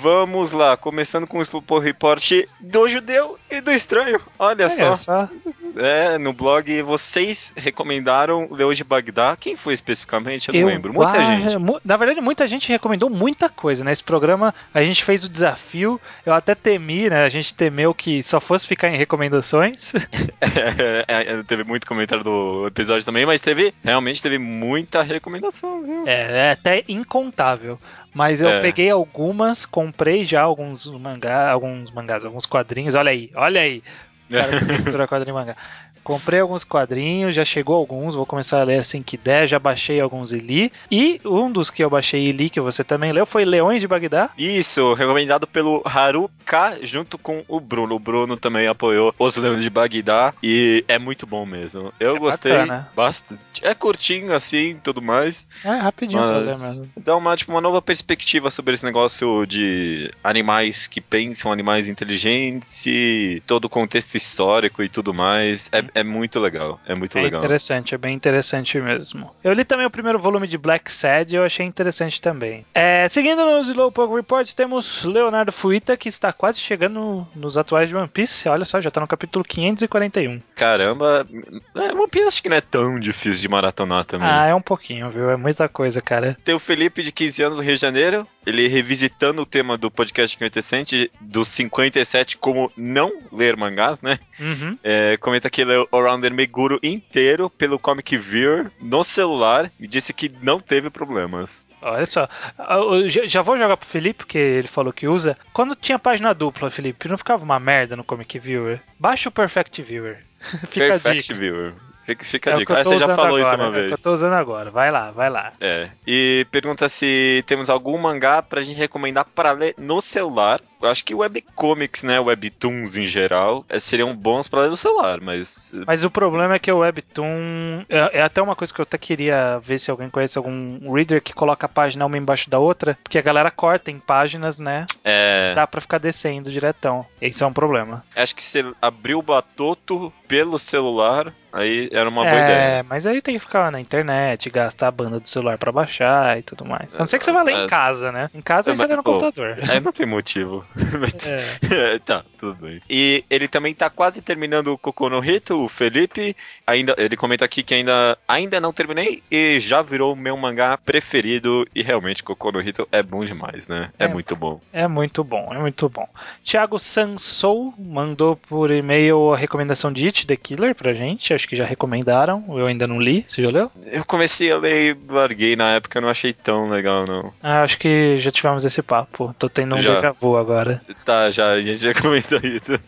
[SPEAKER 2] Vamos lá, começando com o Slowpoke Report do judeu e do estranho. Olha
[SPEAKER 1] É,
[SPEAKER 2] só,
[SPEAKER 1] só.
[SPEAKER 2] é, no blog vocês recomendaram Leão de Bagdá. Quem foi especificamente? Eu não lembro. Muita
[SPEAKER 1] ah,
[SPEAKER 2] gente.
[SPEAKER 1] Na verdade, muita gente recomendou muita coisa. Nesse programa, a gente fez o desafio. Eu até temi, né? A gente temeu que só fosse ficar em recomendações.
[SPEAKER 2] É, é, teve muito comentário do episódio também, mas teve, realmente teve muita recomendação, viu?
[SPEAKER 1] É, é até incontável. Mas eu
[SPEAKER 2] É.
[SPEAKER 1] peguei algumas, comprei já alguns mangá, alguns mangás, alguns quadrinhos. Olha aí, olha aí. O cara que mistura quadrinho e mangá. Comprei alguns quadrinhos, já chegou alguns, vou começar a ler assim que der, já baixei alguns e li. E um dos que eu baixei e li, que você também leu, foi Leões de Bagdá.
[SPEAKER 2] Isso, recomendado pelo Haru K junto com o Bruno. O Bruno também apoiou Os Leões de Bagdá e é muito bom mesmo. Eu
[SPEAKER 1] É
[SPEAKER 2] gostei
[SPEAKER 1] bacana.
[SPEAKER 2] bastante. É curtinho assim, tudo mais.
[SPEAKER 1] É rapidinho pra ler mesmo.
[SPEAKER 2] dá uma, tipo, uma nova perspectiva sobre esse negócio de animais que pensam, animais inteligentes e todo o contexto histórico e tudo mais. É, é muito legal. É muito
[SPEAKER 1] É
[SPEAKER 2] legal.
[SPEAKER 1] interessante, é bem interessante mesmo. Eu li também o primeiro volume de Black Sad e eu achei interessante também. É, seguindo nos Slowpoke Reports, temos Leonardo Fuita, que está quase chegando nos atuais de One Piece. Olha só, já está no capítulo 541.
[SPEAKER 2] Caramba, é, One Piece acho que não é tão difícil de maratonar também.
[SPEAKER 1] Ah, é um pouquinho, viu? É muita coisa, cara.
[SPEAKER 2] Tem o Felipe, de 15 anos, do Rio de Janeiro. Ele revisitando o tema do podcast 57, do 57, como não ler mangás, né?
[SPEAKER 1] Uhum.
[SPEAKER 2] É, comenta que ele é o Rounder Meguro inteiro pelo Comic Viewer no celular e disse que não teve problemas.
[SPEAKER 1] Olha só. Ah, eu Já já vou jogar pro Felipe, porque ele falou que usa. Quando tinha página dupla, Felipe, não ficava uma merda no Comic Viewer? Baixa o Perfect Viewer. Fica
[SPEAKER 2] Perfect. Viewer. Fica, fica
[SPEAKER 1] É
[SPEAKER 2] a dica. Ah, você já falou isso
[SPEAKER 1] agora,
[SPEAKER 2] uma
[SPEAKER 1] é
[SPEAKER 2] vez.
[SPEAKER 1] eu tô usando agora. Vai lá, vai lá.
[SPEAKER 2] É. E pergunta se temos algum mangá pra gente recomendar pra ler no celular. Acho que webcomics, né? Webtoons em geral, é, seriam bons pra ler no celular, mas.
[SPEAKER 1] Mas o problema é que o Webtoon. É, é até uma coisa que eu até queria ver se alguém conhece algum reader que coloca a página uma embaixo da outra. Porque a galera corta em páginas, né?
[SPEAKER 2] É.
[SPEAKER 1] Dá pra ficar descendo diretão. Esse é um problema.
[SPEAKER 2] Acho que se abrir o Batoto pelo celular, aí era uma boa
[SPEAKER 1] é,
[SPEAKER 2] ideia.
[SPEAKER 1] mas aí tem que ficar na internet, gastar a banda do celular pra baixar e tudo mais. A não ser que você vá ler em
[SPEAKER 2] É.
[SPEAKER 1] casa, né? Em casa
[SPEAKER 2] É,
[SPEAKER 1] você
[SPEAKER 2] mas,
[SPEAKER 1] lê no
[SPEAKER 2] pô,
[SPEAKER 1] computador.
[SPEAKER 2] Aí não tem motivo.
[SPEAKER 1] É.
[SPEAKER 2] tá, tudo bem. E ele também tá quase terminando o Kokono no Hito, o Felipe. Ainda, ele comenta aqui que ainda, ainda não terminei e já virou o meu mangá preferido. E realmente, Kokono no Hito é bom demais, né? É,
[SPEAKER 1] É.
[SPEAKER 2] muito bom.
[SPEAKER 1] É muito bom, é muito bom. Thiago Sansou mandou por e-mail a recomendação de It The Killer pra gente. Acho que já recomendaram. Eu ainda não li. Você já leu?
[SPEAKER 2] Eu comecei a ler e larguei na época, não achei tão legal, não.
[SPEAKER 1] Ah, acho que já tivemos esse papo. Tô tendo um
[SPEAKER 2] Já.
[SPEAKER 1] déjà vu agora.
[SPEAKER 2] Tá, já, a gente já comentou isso.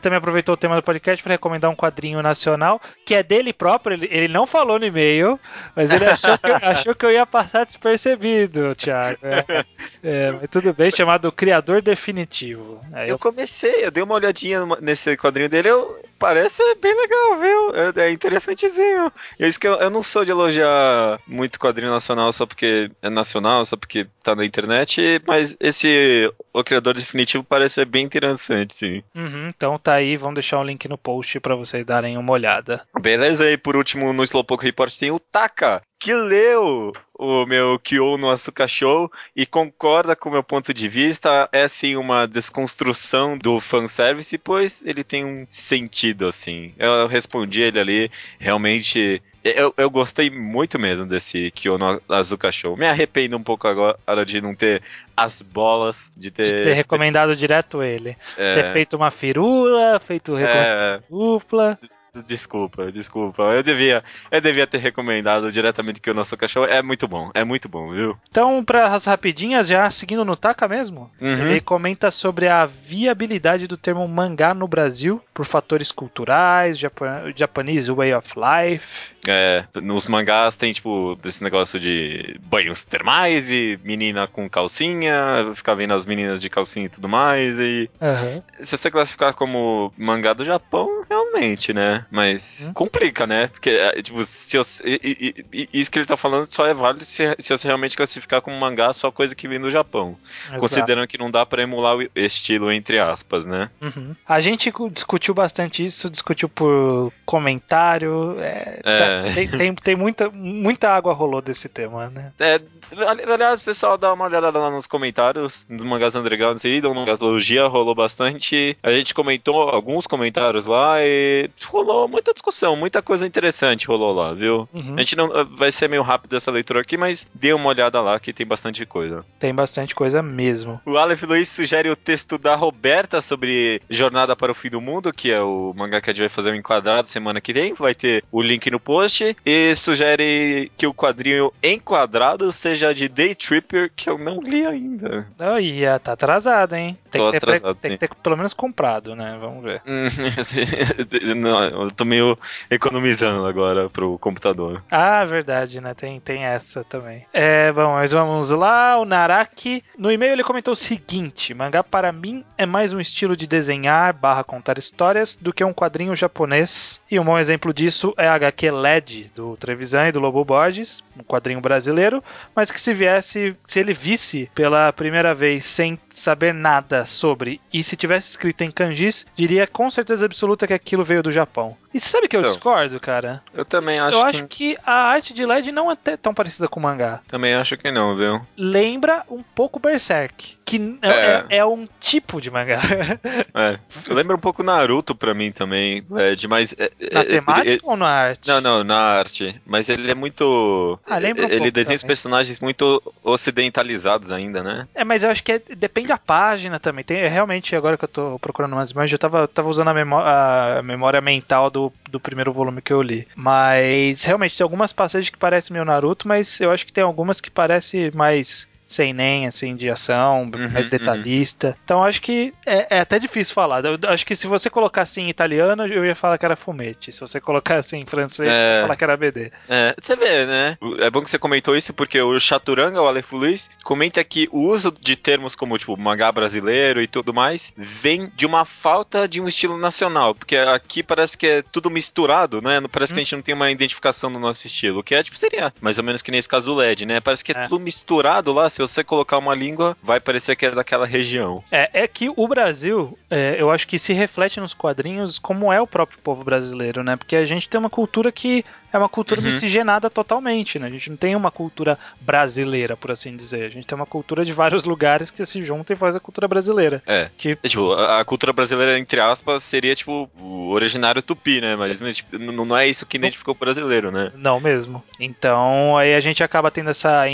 [SPEAKER 1] Também aproveitou o tema do podcast para recomendar um quadrinho nacional que é dele próprio. Ele, ele não falou no e-mail, mas ele achou que, achou que eu ia passar despercebido, Thiago. É, É, mas tudo bem, chamado Criador Definitivo. Aí
[SPEAKER 2] Eu
[SPEAKER 1] eu
[SPEAKER 2] comecei, eu dei uma olhadinha nesse quadrinho dele, eu, parece bem legal, viu? É, é interessantezinho. É isso que eu, eu não sou de elogiar muito quadrinho nacional só porque é nacional, só porque tá na internet, mas esse O Criador Definitivo parece ser bem interessante, sim.
[SPEAKER 1] Uhum, então tá aí, vamos deixar o link no post pra vocês darem uma olhada.
[SPEAKER 2] Beleza, e por último, no Slowpoke Report tem o Taka, que leu o meu Kyo no Asuka Show e concorda com o meu ponto de vista. É sim uma desconstrução do fanservice, pois ele tem um sentido, assim. Eu respondi ele ali, realmente. Eu, eu gostei muito mesmo desse Kyo no Azuka Show. Me arrependo um pouco agora de não ter as bolas, de ter.
[SPEAKER 1] De ter recomendado direto ele.
[SPEAKER 2] é,
[SPEAKER 1] Ter feito uma firula, feito recomendação
[SPEAKER 2] É.
[SPEAKER 1] dupla.
[SPEAKER 2] Desculpa, desculpa. Eu devia, eu devia ter recomendado diretamente que o nosso cachorro é muito bom, é muito bom, viu?
[SPEAKER 1] Então, para as rapidinhas, já seguindo no Taka mesmo,
[SPEAKER 2] Uhum.
[SPEAKER 1] ele comenta sobre a viabilidade do termo mangá no Brasil por fatores culturais, Japan Japanese way of life.
[SPEAKER 2] É, nos mangás tem, tipo, esse negócio de banhos termais e menina com calcinha, ficar vendo as meninas de calcinha e tudo mais. E se você classificar como mangá do Japão, realmente, né? Mas
[SPEAKER 1] Hum.
[SPEAKER 2] complica, né? Porque, é, tipo, se você, e- e- e- isso que ele tá falando só é válido se, se você realmente classificar como mangá só coisa que vem do Japão.
[SPEAKER 1] Exato.
[SPEAKER 2] Considerando que não dá pra emular o estilo, entre aspas, né?
[SPEAKER 1] Uhum. A gente cu- discutiu bastante isso, discutiu por comentário. é,
[SPEAKER 2] É.
[SPEAKER 1] tá- tem, tem, tem muita, muita água rolou desse tema, né?
[SPEAKER 2] É, ali- aliás, pessoal, dá uma olhada lá nos comentários dos mangás undergrounds aí, da Mangasologia, rolou bastante. A gente comentou alguns comentários lá e rolou muita discussão, muita coisa interessante rolou lá, viu?
[SPEAKER 1] Uhum.
[SPEAKER 2] A gente não vai ser meio rápido essa leitura aqui, mas dê uma olhada lá que tem bastante coisa.
[SPEAKER 1] Tem bastante coisa mesmo.
[SPEAKER 2] O Aleph Luiz sugere o texto da Roberta sobre Jornada para o Fim do Mundo, que é o mangá que a gente vai fazer um enquadrado semana que vem. Vai ter o link no post. E sugere que o quadrinho enquadrado seja de Day Tripper, que eu não li ainda.
[SPEAKER 1] Oh, ia, tá atrasado, hein? Tem,
[SPEAKER 2] Tô
[SPEAKER 1] que, ter,
[SPEAKER 2] atrasado,
[SPEAKER 1] tem
[SPEAKER 2] sim.
[SPEAKER 1] que ter pelo menos comprado, né? Vamos ver.
[SPEAKER 2] Hum, não, eu tô meio economizando agora pro computador.
[SPEAKER 1] Ah, verdade, né? Tem, tem essa também. É, bom, mas vamos lá. O Naraki, no e-mail ele comentou o seguinte: mangá para mim é mais um estilo de desenhar barra contar histórias do que um quadrinho japonês. E um bom exemplo disso é a HQ LED do Trevisan e do Lobo Borges, um quadrinho brasileiro, mas que se viesse, se ele visse pela primeira vez sem saber nada sobre e se tivesse escrito em kanjis, diria com certeza absoluta que aquilo veio do Japão. E você sabe que eu
[SPEAKER 2] Então,
[SPEAKER 1] discordo, cara?
[SPEAKER 2] Eu também acho
[SPEAKER 1] eu
[SPEAKER 2] que.
[SPEAKER 1] acho que a arte de LED não é tão parecida com o mangá.
[SPEAKER 2] Também acho que não, viu?
[SPEAKER 1] Lembra um pouco Berserk, que é,
[SPEAKER 2] É.
[SPEAKER 1] é- é um tipo de mangá.
[SPEAKER 2] É. Lembra um pouco Naruto pra mim também, Led, mas. é-
[SPEAKER 1] Na
[SPEAKER 2] é-
[SPEAKER 1] temática
[SPEAKER 2] ele-
[SPEAKER 1] ou na arte?
[SPEAKER 2] Não, não, na arte. Mas ele é muito.
[SPEAKER 1] Ah, lembra um
[SPEAKER 2] Ele desenha os personagens muito ocidentalizados ainda, né?
[SPEAKER 1] É, mas eu acho que depende da página também. Tem, realmente, agora que eu tô procurando umas imagens, eu tava, tava usando a, memó- a memória mental do, do primeiro volume que eu li. Mas realmente tem algumas passagens que parecem meio Naruto, mas eu acho que tem algumas que parecem mais sem nem, assim, de ação,
[SPEAKER 2] Uhum,
[SPEAKER 1] mais detalhista. Então acho que é, é até difícil falar. Eu acho que se você colocasse em italiano, eu ia falar que era fumete. Se você colocasse em francês, eu
[SPEAKER 2] É.
[SPEAKER 1] ia falar que era BD.
[SPEAKER 2] É, você vê, né? É bom que você comentou isso porque o Chaturanga, o Aleph Luiz, comenta que o uso de termos como, tipo, mangá brasileiro e tudo mais, vem de uma falta de um estilo nacional. Porque aqui parece que é tudo misturado, né? Parece que a gente não tem uma identificação no nosso estilo. Que é, tipo, seria mais ou menos que nesse caso do LED, né? Parece que é,
[SPEAKER 1] É.
[SPEAKER 2] tudo misturado lá. Se você colocar uma língua, vai parecer que é daquela região.
[SPEAKER 1] É, é que o Brasil, é, eu acho que se reflete nos quadrinhos como é o próprio povo brasileiro, né? Porque a gente tem uma cultura que é uma cultura
[SPEAKER 2] Uhum.
[SPEAKER 1] miscigenada totalmente, né? A gente não tem uma cultura brasileira, por assim dizer. A gente tem uma cultura de vários lugares que se juntam e faz a cultura brasileira.
[SPEAKER 2] É.
[SPEAKER 1] Que
[SPEAKER 2] É, tipo, a, a cultura brasileira, entre aspas, seria, tipo, o originário tupi, né? Mas, mas, tipo, não é isso que identificou o brasileiro, né?
[SPEAKER 1] Não mesmo. Então, aí a gente acaba tendo essa.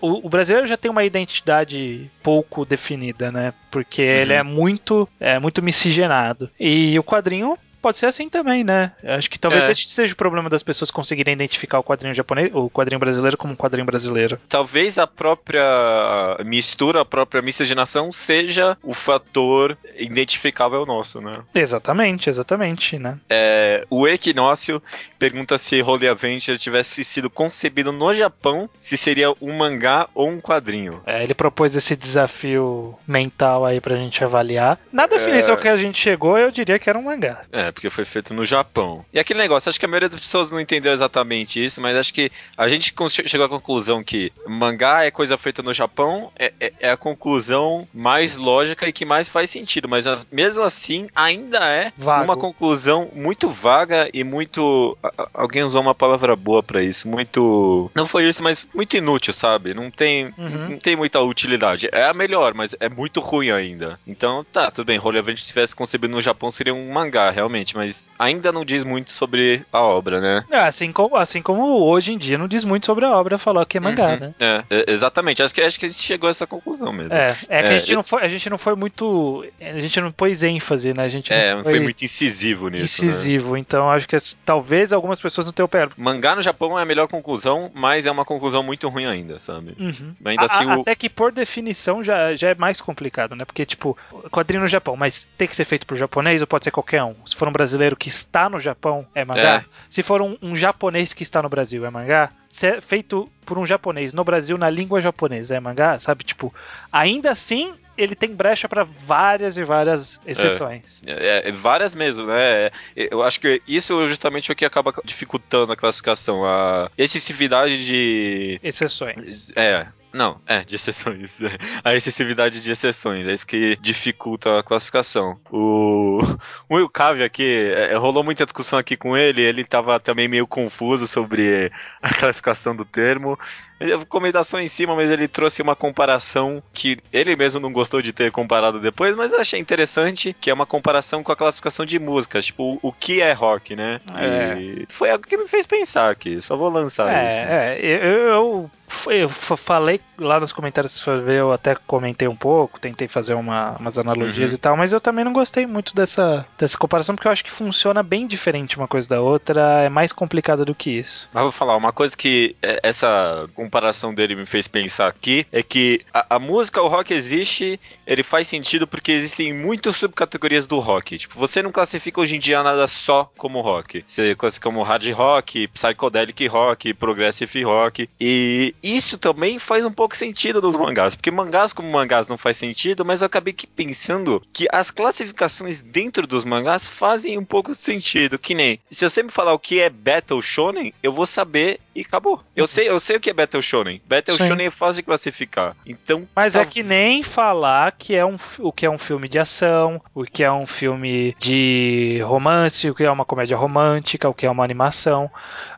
[SPEAKER 1] O, o brasileiro já tem uma identidade pouco definida, né? Porque ele é muito, é muito miscigenado. E o quadrinho. Pode ser assim também, né? Acho que talvez
[SPEAKER 2] É.
[SPEAKER 1] esse seja o problema das pessoas conseguirem identificar o quadrinho japonês, o quadrinho brasileiro como um quadrinho brasileiro.
[SPEAKER 2] Talvez a própria mistura, a própria miscigenação seja o fator identificável nosso, né?
[SPEAKER 1] Exatamente, exatamente, né?
[SPEAKER 2] É, o Equinócio pergunta se Holy Avenger tivesse sido concebido no Japão, se seria um mangá ou um quadrinho.
[SPEAKER 1] É, ele propôs esse desafio mental aí pra gente avaliar. Na definição que a gente chegou, eu diria que era um mangá.
[SPEAKER 2] É, É, porque foi feito no Japão. E aquele negócio, acho que a maioria das pessoas não entendeu exatamente isso, mas acho que a gente chegou à conclusão que mangá é coisa feita no Japão, é, é- é a conclusão mais lógica e que mais faz sentido, mas as- mesmo assim ainda é
[SPEAKER 1] Vago.
[SPEAKER 2] uma conclusão muito vaga e muito. Alguém usou uma palavra boa pra isso, muito. Não foi isso, mas muito inútil, sabe? Não tem,
[SPEAKER 1] Uhum.
[SPEAKER 2] não tem muita utilidade. É a melhor, mas é muito ruim ainda. Então, tá, tudo bem. Holy Adventure, se tivesse concebido no Japão, seria um mangá, realmente, mas ainda não diz muito sobre a obra, né?
[SPEAKER 1] É, assim como, assim como hoje em dia não diz muito sobre a obra, falou que é mangá,
[SPEAKER 2] Uhum.
[SPEAKER 1] né?
[SPEAKER 2] É, é, exatamente. Acho que, acho que a gente chegou a essa conclusão mesmo.
[SPEAKER 1] É, é que
[SPEAKER 2] É,
[SPEAKER 1] a, gente
[SPEAKER 2] eu-
[SPEAKER 1] não foi, a gente não foi muito. A gente não pôs ênfase, né? A gente
[SPEAKER 2] É,
[SPEAKER 1] não
[SPEAKER 2] foi muito incisivo nisso. Né?
[SPEAKER 1] incisivo. Então acho que talvez algumas pessoas não tenham pego.
[SPEAKER 2] Mangá no Japão é a melhor conclusão, mas é uma conclusão muito ruim ainda, sabe?
[SPEAKER 1] Uhum.
[SPEAKER 2] Ainda
[SPEAKER 1] A-
[SPEAKER 2] assim, o-
[SPEAKER 1] Até que por definição já, já é mais complicado, né? Porque, tipo, quadrinho no Japão, mas tem que ser feito por japonês ou pode ser qualquer um? Se for um brasileiro que está no Japão, é mangá?
[SPEAKER 2] É.
[SPEAKER 1] Se for um, um japonês que está no Brasil, é mangá? Se é feito por um japonês no Brasil na língua japonesa, é mangá? Sabe? Tipo, ainda assim ele tem brecha para várias e várias exceções.
[SPEAKER 2] É, é, várias mesmo, né? É, Eu acho que isso justamente é o que acaba dificultando a classificação. A excessividade de.
[SPEAKER 1] Exceções.
[SPEAKER 2] É. Não, é, de exceções. A excessividade de exceções, é isso que dificulta a classificação. O, o Will Cave aqui, é, rolou muita discussão aqui com ele, ele tava também meio confuso sobre a classificação do termo. Ele comentou só em cima, mas ele trouxe uma comparação que ele mesmo não gostou de ter comparado depois, mas eu achei interessante, que é uma comparação com a classificação de músicas, tipo, o que é rock, né?
[SPEAKER 1] É.
[SPEAKER 2] E foi algo que me fez pensar aqui, só vou lançar isso.
[SPEAKER 1] É, é, eu, eu, eu falei lá nos comentários, se for ver, eu até comentei um pouco, tentei fazer uma- umas analogias
[SPEAKER 2] Uhum.
[SPEAKER 1] e tal, mas eu também não gostei muito dessa, dessa comparação, porque eu acho que funciona bem diferente uma coisa da outra, é mais complicado do que isso.
[SPEAKER 2] Mas vou falar, uma coisa que é, essa comparação dele me fez pensar aqui é que a, a música, o rock existe, ele faz sentido porque existem muitas subcategorias do rock. Tipo, você não classifica hoje em dia nada só como rock. Você classifica como hard rock, psychedelic rock, progressive rock. E isso também faz um pouco sentido nos mangás, porque mangás como mangás não faz sentido, mas eu acabei que pensando que as classificações dentro dos mangás fazem um pouco sentido, que nem se você me falar o que é Battle Shonen, eu vou saber e acabou. Eu sei, eu sei o que é Battle Shonen. Battle
[SPEAKER 1] Sim.
[SPEAKER 2] Shonen é fácil de classificar. Então,
[SPEAKER 1] Mas
[SPEAKER 2] tá-
[SPEAKER 1] é que nem falar que é um, o que é um filme de ação, o que é um filme de romance, o que é uma comédia romântica, o que é uma animação.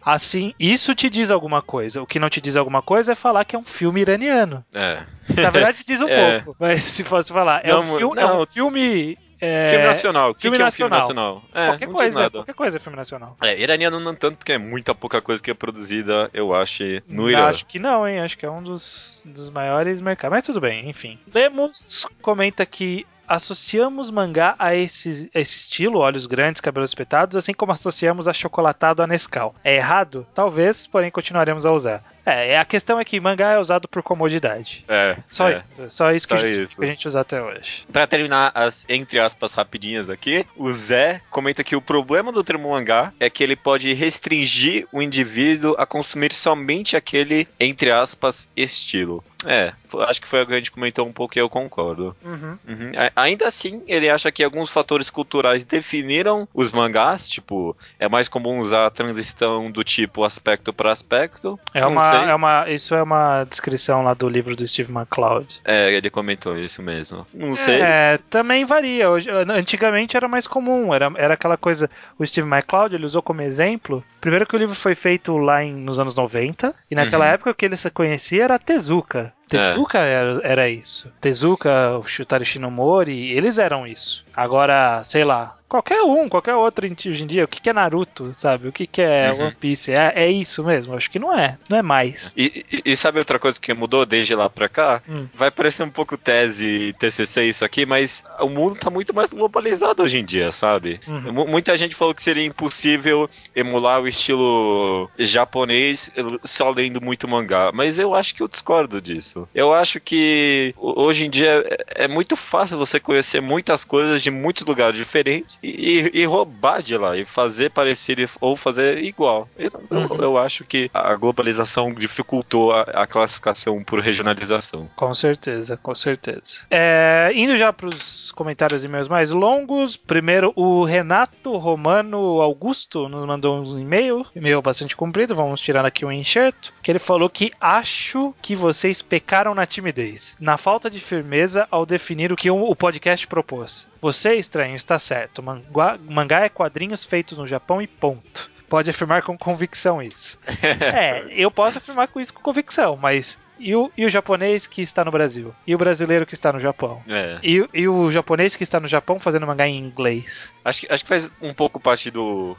[SPEAKER 1] Assim, isso te diz alguma coisa. O que não te diz alguma coisa é falar que é um filme iraniano.
[SPEAKER 2] é.
[SPEAKER 1] Na verdade, diz um
[SPEAKER 2] É.
[SPEAKER 1] pouco. Mas se fosse falar, é,
[SPEAKER 2] Não,
[SPEAKER 1] um, filme, é um
[SPEAKER 2] não.
[SPEAKER 1] filme. É,
[SPEAKER 2] filme nacional. O que,
[SPEAKER 1] filme
[SPEAKER 2] que é um filme
[SPEAKER 1] nacional.
[SPEAKER 2] nacional? É,
[SPEAKER 1] qualquer coisa,
[SPEAKER 2] nada.
[SPEAKER 1] qualquer coisa é filme nacional.
[SPEAKER 2] É, iraniano não tanto, porque é muita pouca coisa que é produzida, eu acho, no
[SPEAKER 1] Eu
[SPEAKER 2] Irã.
[SPEAKER 1] Acho que não, hein? Acho que é um dos, dos maiores mercados. Mas tudo bem, enfim. Lemos comenta que associamos mangá a esse, a esse estilo, olhos grandes, cabelos espetados, assim como associamos achocolatado a Nescau. É errado? Talvez, porém continuaremos a usar. É, a questão é que mangá é usado por comodidade.
[SPEAKER 2] É,
[SPEAKER 1] Só
[SPEAKER 2] é.
[SPEAKER 1] isso. Só isso que,
[SPEAKER 2] Só
[SPEAKER 1] a gente,
[SPEAKER 2] isso.
[SPEAKER 1] que a gente usa até hoje.
[SPEAKER 2] Pra terminar as entre aspas rapidinhas aqui, o Zé comenta que o problema do termo mangá é que ele pode restringir o indivíduo a consumir somente aquele entre aspas estilo. É, acho que foi o que a gente comentou um pouco e eu concordo.
[SPEAKER 1] Uhum.
[SPEAKER 2] Uhum. Ainda assim, ele acha que alguns fatores culturais definiram os mangás, tipo, é mais comum usar a transição do tipo aspecto para aspecto.
[SPEAKER 1] É
[SPEAKER 2] Não
[SPEAKER 1] uma, é uma, isso é uma descrição lá do livro do Steve McCloud.
[SPEAKER 2] É, ele comentou isso mesmo. Não sei.
[SPEAKER 1] É, também varia. Hoje, antigamente era mais comum, era, era aquela coisa. O Steve McCloud ele usou como exemplo. Primeiro que o livro foi feito lá em, nos anos 90, e naquela
[SPEAKER 2] Uhum.
[SPEAKER 1] época o que ele se conhecia era a Tezuka. Tezuka era, era isso. Tezuka, o Shutari Shinomori, eles eram isso. Agora, sei lá, qualquer um, qualquer outro hoje em dia, o que, que é Naruto, sabe? O que, que é
[SPEAKER 2] Uhum.
[SPEAKER 1] One Piece? É, é isso mesmo? Acho que não é. Não é mais.
[SPEAKER 2] E, e- e sabe outra coisa que mudou desde lá pra cá?
[SPEAKER 1] Hum.
[SPEAKER 2] Vai parecer um pouco tese TCC isso aqui, mas o mundo tá muito mais globalizado hoje em dia, sabe?
[SPEAKER 1] Uhum.
[SPEAKER 2] Mu- Muita gente falou que seria impossível emular o estilo japonês só lendo muito mangá, mas eu acho que eu discordo disso. Eu acho que ho- hoje em dia é, é muito fácil você conhecer muitas coisas de muitos lugares diferentes e, e- roubar de lá e fazer parecer ou fazer igual. Eu, eu-
[SPEAKER 1] Uhum.
[SPEAKER 2] eu acho que a globalização dificultou a, a classificação por regionalização.
[SPEAKER 1] Com certeza, com certeza. É, indo já para os comentários e e-mails mais longos. Primeiro, o Renato Romano Augusto nos mandou um e-mail, e-mail bastante comprido. Vamos tirar aqui um enxerto. Que ele falou que acho que vocês pecaram na timidez, na falta de firmeza ao definir o que o podcast propôs. Você, estranho, está certo. Mangá, mangá é quadrinhos feitos no Japão e ponto. Pode afirmar com convicção isso. É, eu posso afirmar com isso com convicção, mas e o, e o japonês que está no Brasil? E o brasileiro que está no Japão?
[SPEAKER 2] É.
[SPEAKER 1] E, o- e o japonês que está no Japão fazendo mangá em inglês?
[SPEAKER 2] Acho que, acho que faz um pouco parte do,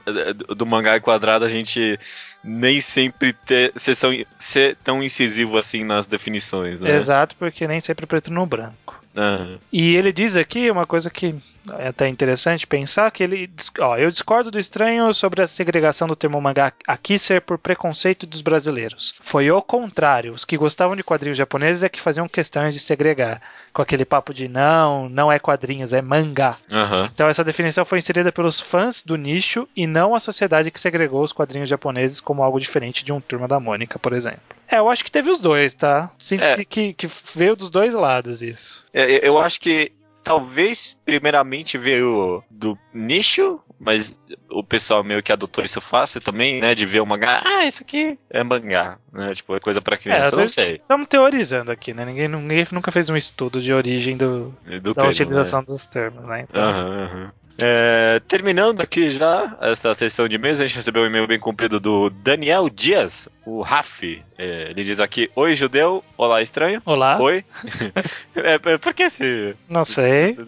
[SPEAKER 2] do, do mangá quadrado a gente nem sempre ter, ser, ser tão incisivo assim nas definições, né?
[SPEAKER 1] Exato, porque nem sempre preto no branco.
[SPEAKER 2] Aham.
[SPEAKER 1] E ele diz aqui uma coisa que é até interessante pensar, que ele ó, eu discordo do estranho sobre a segregação do termo mangá aqui ser por preconceito dos brasileiros. Foi o contrário, os que gostavam de quadrinhos japoneses é que faziam questões de segregar, com aquele papo de não, não é quadrinhos, é mangá.
[SPEAKER 2] Aham.
[SPEAKER 1] Então essa definição foi inserida pelos fãs do nicho e não a sociedade que segregou os quadrinhos japoneses como algo diferente de um Turma da Mônica, por exemplo. É, eu acho que teve os dois, tá? Sinto
[SPEAKER 2] É.
[SPEAKER 1] que, que, que veio dos dois lados isso.
[SPEAKER 2] É, Eu acho que talvez primeiramente veio do nicho, mas o pessoal meio que adotou isso fácil também, né? De ver o mangá, ah, isso aqui é mangá, né? Tipo, é coisa pra criança,
[SPEAKER 1] É,
[SPEAKER 2] eu não sei.
[SPEAKER 1] Estamos teorizando aqui, né? Ninguém, ninguém nunca fez um estudo de origem do,
[SPEAKER 2] Do
[SPEAKER 1] da
[SPEAKER 2] termo,
[SPEAKER 1] utilização dos termos, né?
[SPEAKER 2] né?
[SPEAKER 1] Então,
[SPEAKER 2] Aham, aham. É, terminando aqui já essa sessão de e-mails, a gente recebeu um e-mail bem comprido do Daniel Dias, o Raf. É, ele diz aqui: Oi, judeu. Olá, estranho.
[SPEAKER 1] Olá,
[SPEAKER 2] Oi. é, é, por que esse.
[SPEAKER 1] não sei.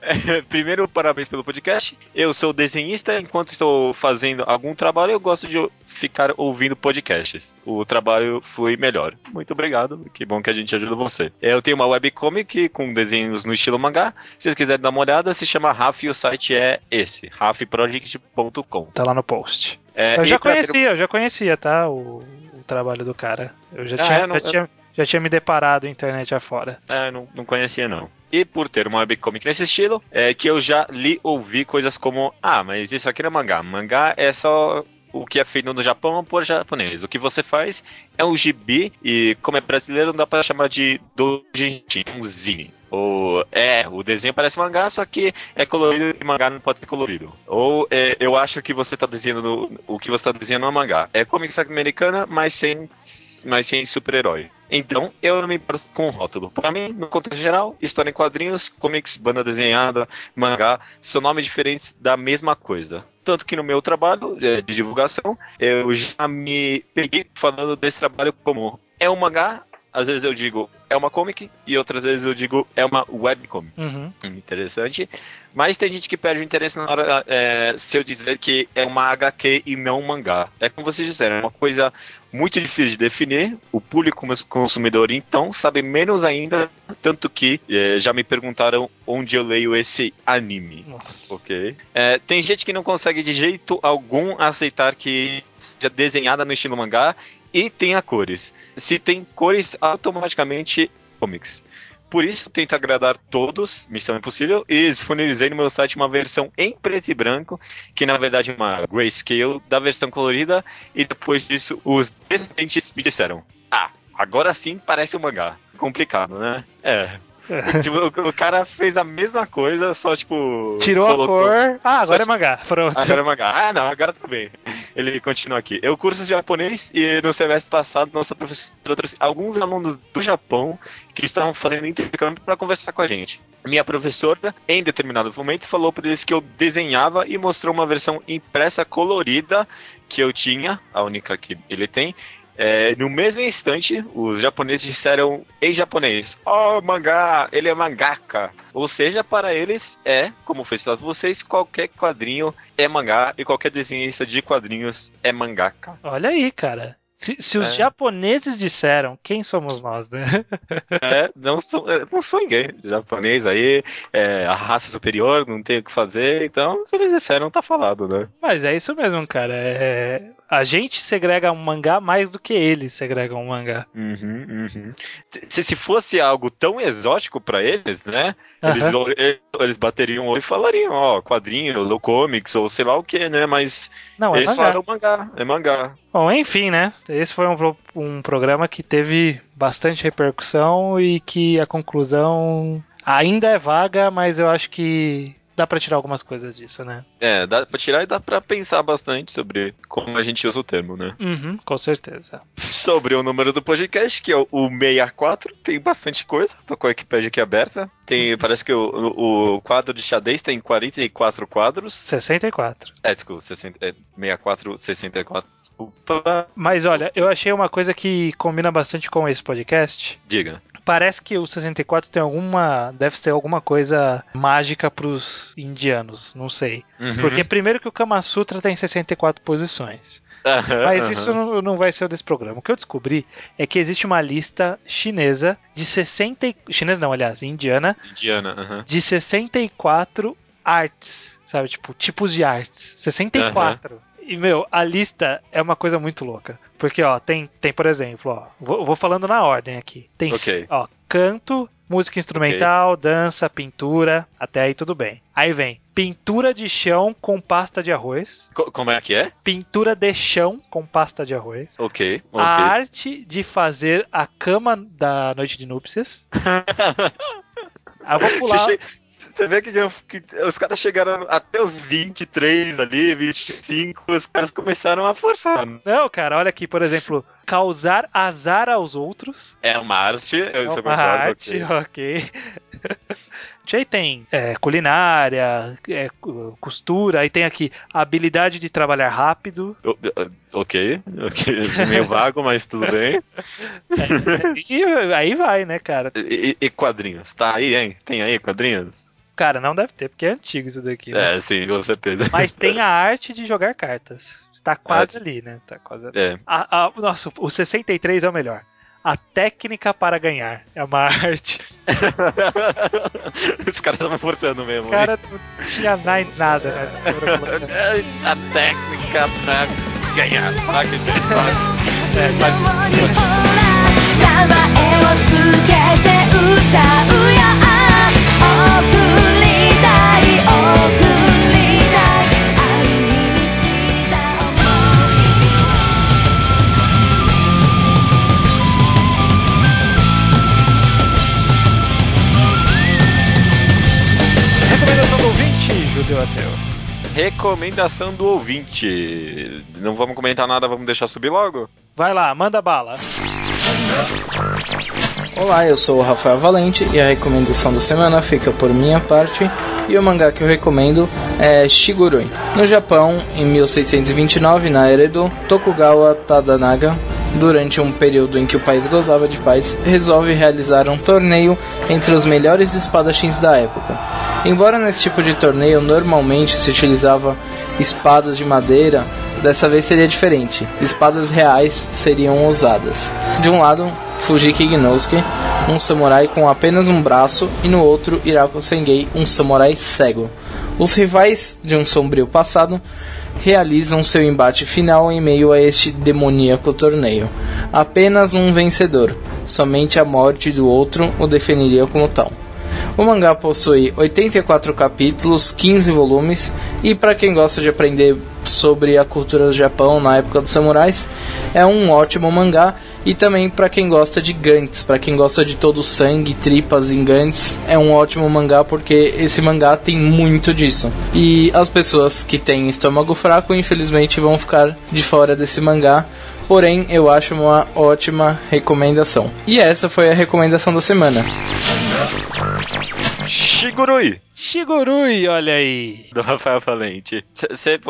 [SPEAKER 2] É, Primeiro, parabéns pelo podcast. Eu sou desenhista. Enquanto estou fazendo algum trabalho, eu gosto de ficar ouvindo podcasts. O trabalho flui melhor. Muito obrigado. Que bom que a gente ajuda você. Eu tenho uma webcomic com desenhos no estilo mangá. Se vocês quiserem dar uma olhada, se chama Raf e o site é esse: rafproject.com.
[SPEAKER 1] Tá lá no post.
[SPEAKER 2] É,
[SPEAKER 1] Eu já
[SPEAKER 2] ter-
[SPEAKER 1] conhecia, eu já conhecia, tá? O, o trabalho do cara. Eu já,
[SPEAKER 2] Ah,
[SPEAKER 1] tinha,
[SPEAKER 2] é, não-
[SPEAKER 1] já, tinha, já tinha me deparado internet afora.
[SPEAKER 2] É, não, não conhecia não. E por ter uma webcomic nesse estilo, é que eu já li ouvi coisas como: Ah, mas isso aqui não é mangá. Mangá é só o que é feito no Japão por japonês. O que você faz é um gibi, e como é brasileiro, não dá pra chamar de doujinshi, um zine. Ou é, o desenho parece mangá, só que é colorido e mangá não pode ser colorido. Ou é, eu acho que você tá desenhando o que você tá desenhando é mangá. É comics americana, mas sem, mas sem super-herói. Então, eu não me importo com o rótulo. Para mim, no contexto geral, história em quadrinhos, comics, banda desenhada, mangá, são nomes diferentes da mesma coisa. Tanto que no meu trabalho é, de divulgação, eu já me peguei falando desse trabalho como é um mangá, às vezes eu digo é uma comic, e outras vezes eu digo é uma webcomic.
[SPEAKER 1] Uhum.
[SPEAKER 2] Interessante. Mas tem gente que perde o interesse na hora é, se eu dizer que é uma HQ e não um mangá. É como vocês disseram, é uma coisa muito difícil de definir. O público cons- consumidor, então, sabe menos ainda. Tanto que é, já me perguntaram onde eu leio esse anime.
[SPEAKER 1] Nossa.
[SPEAKER 2] Ok. É, tem gente que não consegue de jeito algum aceitar que seja desenhada no estilo mangá e tenha cores. Se tem cores, automaticamente comics. Por isso, tento agradar todos, missão impossível, e disponibilizei no meu site uma versão em preto e branco, que na verdade é uma grayscale da versão colorida, e depois disso os descendentes me disseram: Ah, agora sim parece um mangá. Complicado, né? É. tipo, o, o cara fez a mesma coisa, só tipo.
[SPEAKER 1] Tirou a
[SPEAKER 2] colocou-
[SPEAKER 1] cor. Ah, agora
[SPEAKER 2] Só-
[SPEAKER 1] é mangá. Pronto.
[SPEAKER 2] Agora é mangá. Ah, não, agora tá bem. Ele continua aqui. Eu curso japonês e no semestre passado nossa professora trouxe alguns alunos do Japão que estavam fazendo intercâmbio para conversar com a gente. Minha professora, em determinado momento, falou para eles que eu desenhava e mostrou uma versão impressa colorida que eu tinha, a única que ele tem. É, no mesmo instante, os japoneses disseram em japonês: Oh, mangá, ele é mangaka. Ou seja, para eles é, como foi citado por vocês, qualquer quadrinho é mangá e qualquer desenhista de quadrinhos é mangaka.
[SPEAKER 1] Olha aí, cara. Se, se os
[SPEAKER 2] É.
[SPEAKER 1] japoneses disseram, quem somos nós, né?
[SPEAKER 2] É, não sou, é, não sou ninguém. Japonês aí, é, a raça superior, não tem o que fazer, então se eles disseram, tá falado, né?
[SPEAKER 1] Mas é isso mesmo, cara. É... A gente segrega um mangá mais do que eles segregam um mangá.
[SPEAKER 2] Uhum, uhum. Se, se fosse algo tão exótico pra eles, né? Eles,
[SPEAKER 1] Aham.
[SPEAKER 2] eles bateriam o olho e falariam, ó, quadrinho, ou comics, ou sei lá o que, né? Mas
[SPEAKER 1] Não, é
[SPEAKER 2] eles
[SPEAKER 1] mangá.
[SPEAKER 2] falaram mangá, é mangá.
[SPEAKER 1] Bom, enfim, né? Esse foi um, um programa que teve bastante repercussão e que a conclusão ainda é vaga, mas eu acho que dá pra tirar algumas coisas disso, né?
[SPEAKER 2] É, dá pra tirar e dá pra pensar bastante sobre como a gente usa o termo, né?
[SPEAKER 1] Uhum, com certeza.
[SPEAKER 2] Sobre o número do podcast, que é o o 64, tem bastante coisa. Tô com a Wikipedia aqui aberta. Tem, parece que o, o, o quadro de xadrez tem 44 quadros.
[SPEAKER 1] 64.
[SPEAKER 2] É, desculpa, 60, é, 64, 64, desculpa.
[SPEAKER 1] Mas olha, eu achei uma coisa que combina bastante com esse podcast.
[SPEAKER 2] Diga.
[SPEAKER 1] Parece que o 64 tem alguma. Deve ser alguma coisa mágica pros indianos, não sei.
[SPEAKER 2] Uhum.
[SPEAKER 1] Porque primeiro que o Kama Sutra tem 64 posições.
[SPEAKER 2] Aham,
[SPEAKER 1] Mas isso não, não vai ser o desse programa. O que eu descobri é que existe uma lista chinesa de 60. e- Chinesa não, aliás, indiana,
[SPEAKER 2] Indiana, aham.
[SPEAKER 1] de 64 artes. Sabe, tipo, tipos de artes. 64. E, meu, a lista é uma coisa muito louca. Porque, ó, tem, tem por exemplo, ó, vou, vou falando na ordem aqui. Tem,
[SPEAKER 2] Ok.
[SPEAKER 1] ó, canto, música instrumental, dança, pintura, até aí tudo bem. Aí vem pintura de chão com pasta de arroz,
[SPEAKER 2] Co- como é que é?
[SPEAKER 1] pintura de chão com pasta de arroz,
[SPEAKER 2] Ok, ok.
[SPEAKER 1] a arte de fazer a cama da noite de núpcias. Eu vou pular.
[SPEAKER 2] Você, che- você vê que, que os caras chegaram até os 23 ali, 25, os caras começaram a forçar.
[SPEAKER 1] Não, cara, olha aqui, por exemplo, causar azar aos outros.
[SPEAKER 2] É uma arte, eu
[SPEAKER 1] É
[SPEAKER 2] isso eu
[SPEAKER 1] uma
[SPEAKER 2] concordo,
[SPEAKER 1] arte,
[SPEAKER 2] ok.
[SPEAKER 1] Aí tem é, culinária, é, costura, aí tem aqui a habilidade de trabalhar rápido.
[SPEAKER 2] Ok, ok, meio vago, mas tudo bem.
[SPEAKER 1] e aí vai, né, cara?
[SPEAKER 2] E, e quadrinhos? Tá aí, hein? Tem aí quadrinhos?
[SPEAKER 1] Cara, não deve ter, porque é antigo isso daqui. né?
[SPEAKER 2] É, sim, com certeza.
[SPEAKER 1] Mas tem a arte de jogar cartas. Está quase
[SPEAKER 2] Ah,
[SPEAKER 1] ali, né? Tá quase ali.
[SPEAKER 2] É.
[SPEAKER 1] A, a- nossa, o 63 é o melhor. A técnica para ganhar é uma arte.
[SPEAKER 2] Os caras estavam forçando mesmo.
[SPEAKER 1] O cara não tinha na- nada, né?
[SPEAKER 2] É, A técnica pra ganhar.
[SPEAKER 1] É,
[SPEAKER 3] 情
[SPEAKER 1] Recomendação do ouvinte, Judeu Ateu.
[SPEAKER 2] Recomendação do ouvinte. Não vamos comentar nada, vamos deixar subir logo?
[SPEAKER 1] Vai lá, manda bala.
[SPEAKER 5] Olá, eu sou o Rafael Valente e a recomendação da semana fica por minha parte. E o mangá que eu recomendo é Shigurui. No Japão, em 1629, na era do Tokugawa Tadanaga, durante um período em que o país gozava de paz, resolve realizar um torneio entre os melhores espadachins da época. Embora nesse tipo de torneio normalmente se utilizava espadas de madeira, dessa vez seria diferente. Espadas reais seriam usadas. De um lado, Fujiki Inosuke, um samurai com apenas um braço, e no outro, Hirako Sengei, um samurai cego. Os rivais de um sombrio passado realizam seu embate final em meio a este demoníaco torneio. Apenas um vencedor, somente a morte do outro o definiria como tal. O mangá possui 84 capítulos, 15 volumes, e para quem gosta de aprender sobre a cultura do Japão na época dos samurais, é um ótimo mangá. E também para quem gosta de Gantz, para quem gosta de todo o sangue, tripas em Gantz, é um ótimo mangá porque esse mangá tem muito disso. E as pessoas que têm estômago fraco, infelizmente, vão ficar de fora desse mangá. Porém, eu acho uma ótima recomendação. E essa foi a recomendação da semana.
[SPEAKER 2] Shigurui,
[SPEAKER 1] Shigurui, olha aí.
[SPEAKER 2] do Rafael Valente.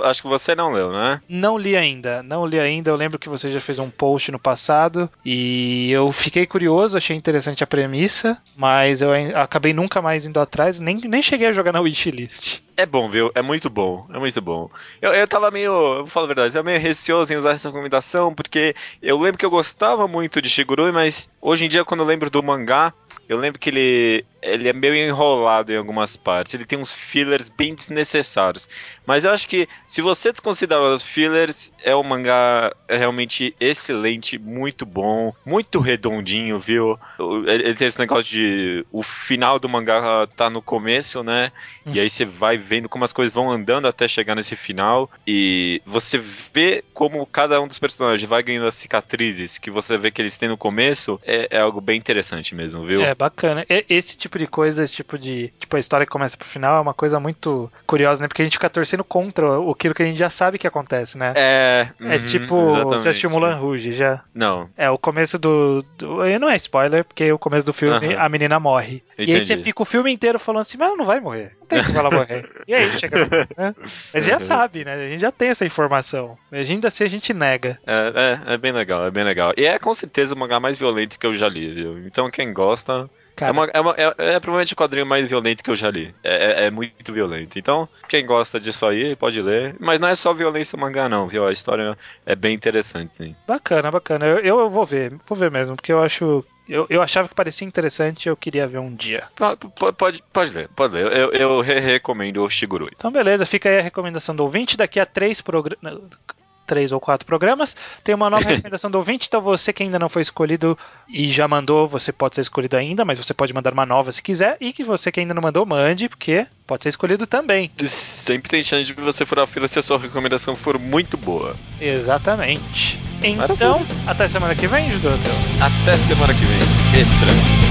[SPEAKER 2] Acho que você não leu, né?
[SPEAKER 1] Não li ainda, não li ainda. Eu lembro que você já fez um post no passado e eu fiquei curioso, achei interessante a premissa, mas eu acabei nunca mais indo atrás, nem, nem cheguei a jogar na wishlist.
[SPEAKER 2] É bom, viu? É muito bom. É muito bom. Eu, eu tava meio. Eu vou falar a verdade, eu tava meio receoso em usar essa recomendação, porque eu lembro que eu gostava muito de Shigurui, mas hoje em dia, quando eu lembro do mangá, eu lembro que ele, ele é meio enrolado em algumas partes. Ele tem uns fillers bem desnecessários. Mas eu acho que, se você desconsiderar os fillers, é um mangá realmente excelente, muito bom, muito redondinho, viu? Ele tem esse negócio de. O final do mangá tá no começo, né? E aí você vai vendo como as coisas vão andando até chegar nesse final. E você vê como cada um dos personagens vai ganhando as cicatrizes que você vê que eles têm no começo. É, é algo bem interessante mesmo, viu?
[SPEAKER 1] É bacana. Esse tipo de coisa, esse tipo de. Tipo, a história que começa pro final é uma coisa muito curiosa, né? Porque a gente fica torcendo contra aquilo que a gente já sabe que acontece, né?
[SPEAKER 2] É.
[SPEAKER 1] É
[SPEAKER 2] uhum,
[SPEAKER 1] tipo, você assistiu Mulan Rouge já.
[SPEAKER 2] Não.
[SPEAKER 1] É, o começo do, do. Não é spoiler, porque o começo do filme
[SPEAKER 2] Aham.
[SPEAKER 1] a menina morre. E aí
[SPEAKER 2] Entendi.
[SPEAKER 1] você fica o filme inteiro falando assim, mas ela não vai morrer. Não tem como ela morrer. E aí chega. né? Mas já sabe, né? A gente já tem essa informação. Mas ainda assim a gente nega.
[SPEAKER 2] É, é, é bem legal, é bem legal. E é com certeza o mangá mais violento que eu já li, viu? Então quem gosta.
[SPEAKER 1] Cara,
[SPEAKER 2] É, uma- é, uma- é- é provavelmente o quadrinho mais violento que eu já li. É, é- é muito violento. Então, quem gosta disso aí, pode ler. Mas não é só violência mangá, não, viu? A história é bem interessante, sim.
[SPEAKER 1] bacana, bacana. Eu, eu, vou ver, vou ver mesmo, porque eu acho. Eu, eu achava que parecia interessante e eu queria ver um dia.
[SPEAKER 2] P- Pode, pode ler, pode ler. Eu, eu re- recomendo o Shigurui.
[SPEAKER 1] Então, beleza, fica aí a recomendação do ouvinte. Daqui a três programas. Três ou quatro programas, tem uma nova recomendação do ouvinte. Então, você que ainda não foi escolhido e já mandou, você pode ser escolhido ainda, mas você pode mandar uma nova se quiser. E que você que ainda não mandou, mande, porque pode ser escolhido também.
[SPEAKER 2] Sempre tem chance de você furar a fila se a sua recomendação for muito boa.
[SPEAKER 1] Exatamente. Então, até semana que vem, Judeu.
[SPEAKER 2] Até semana que vem. Extra.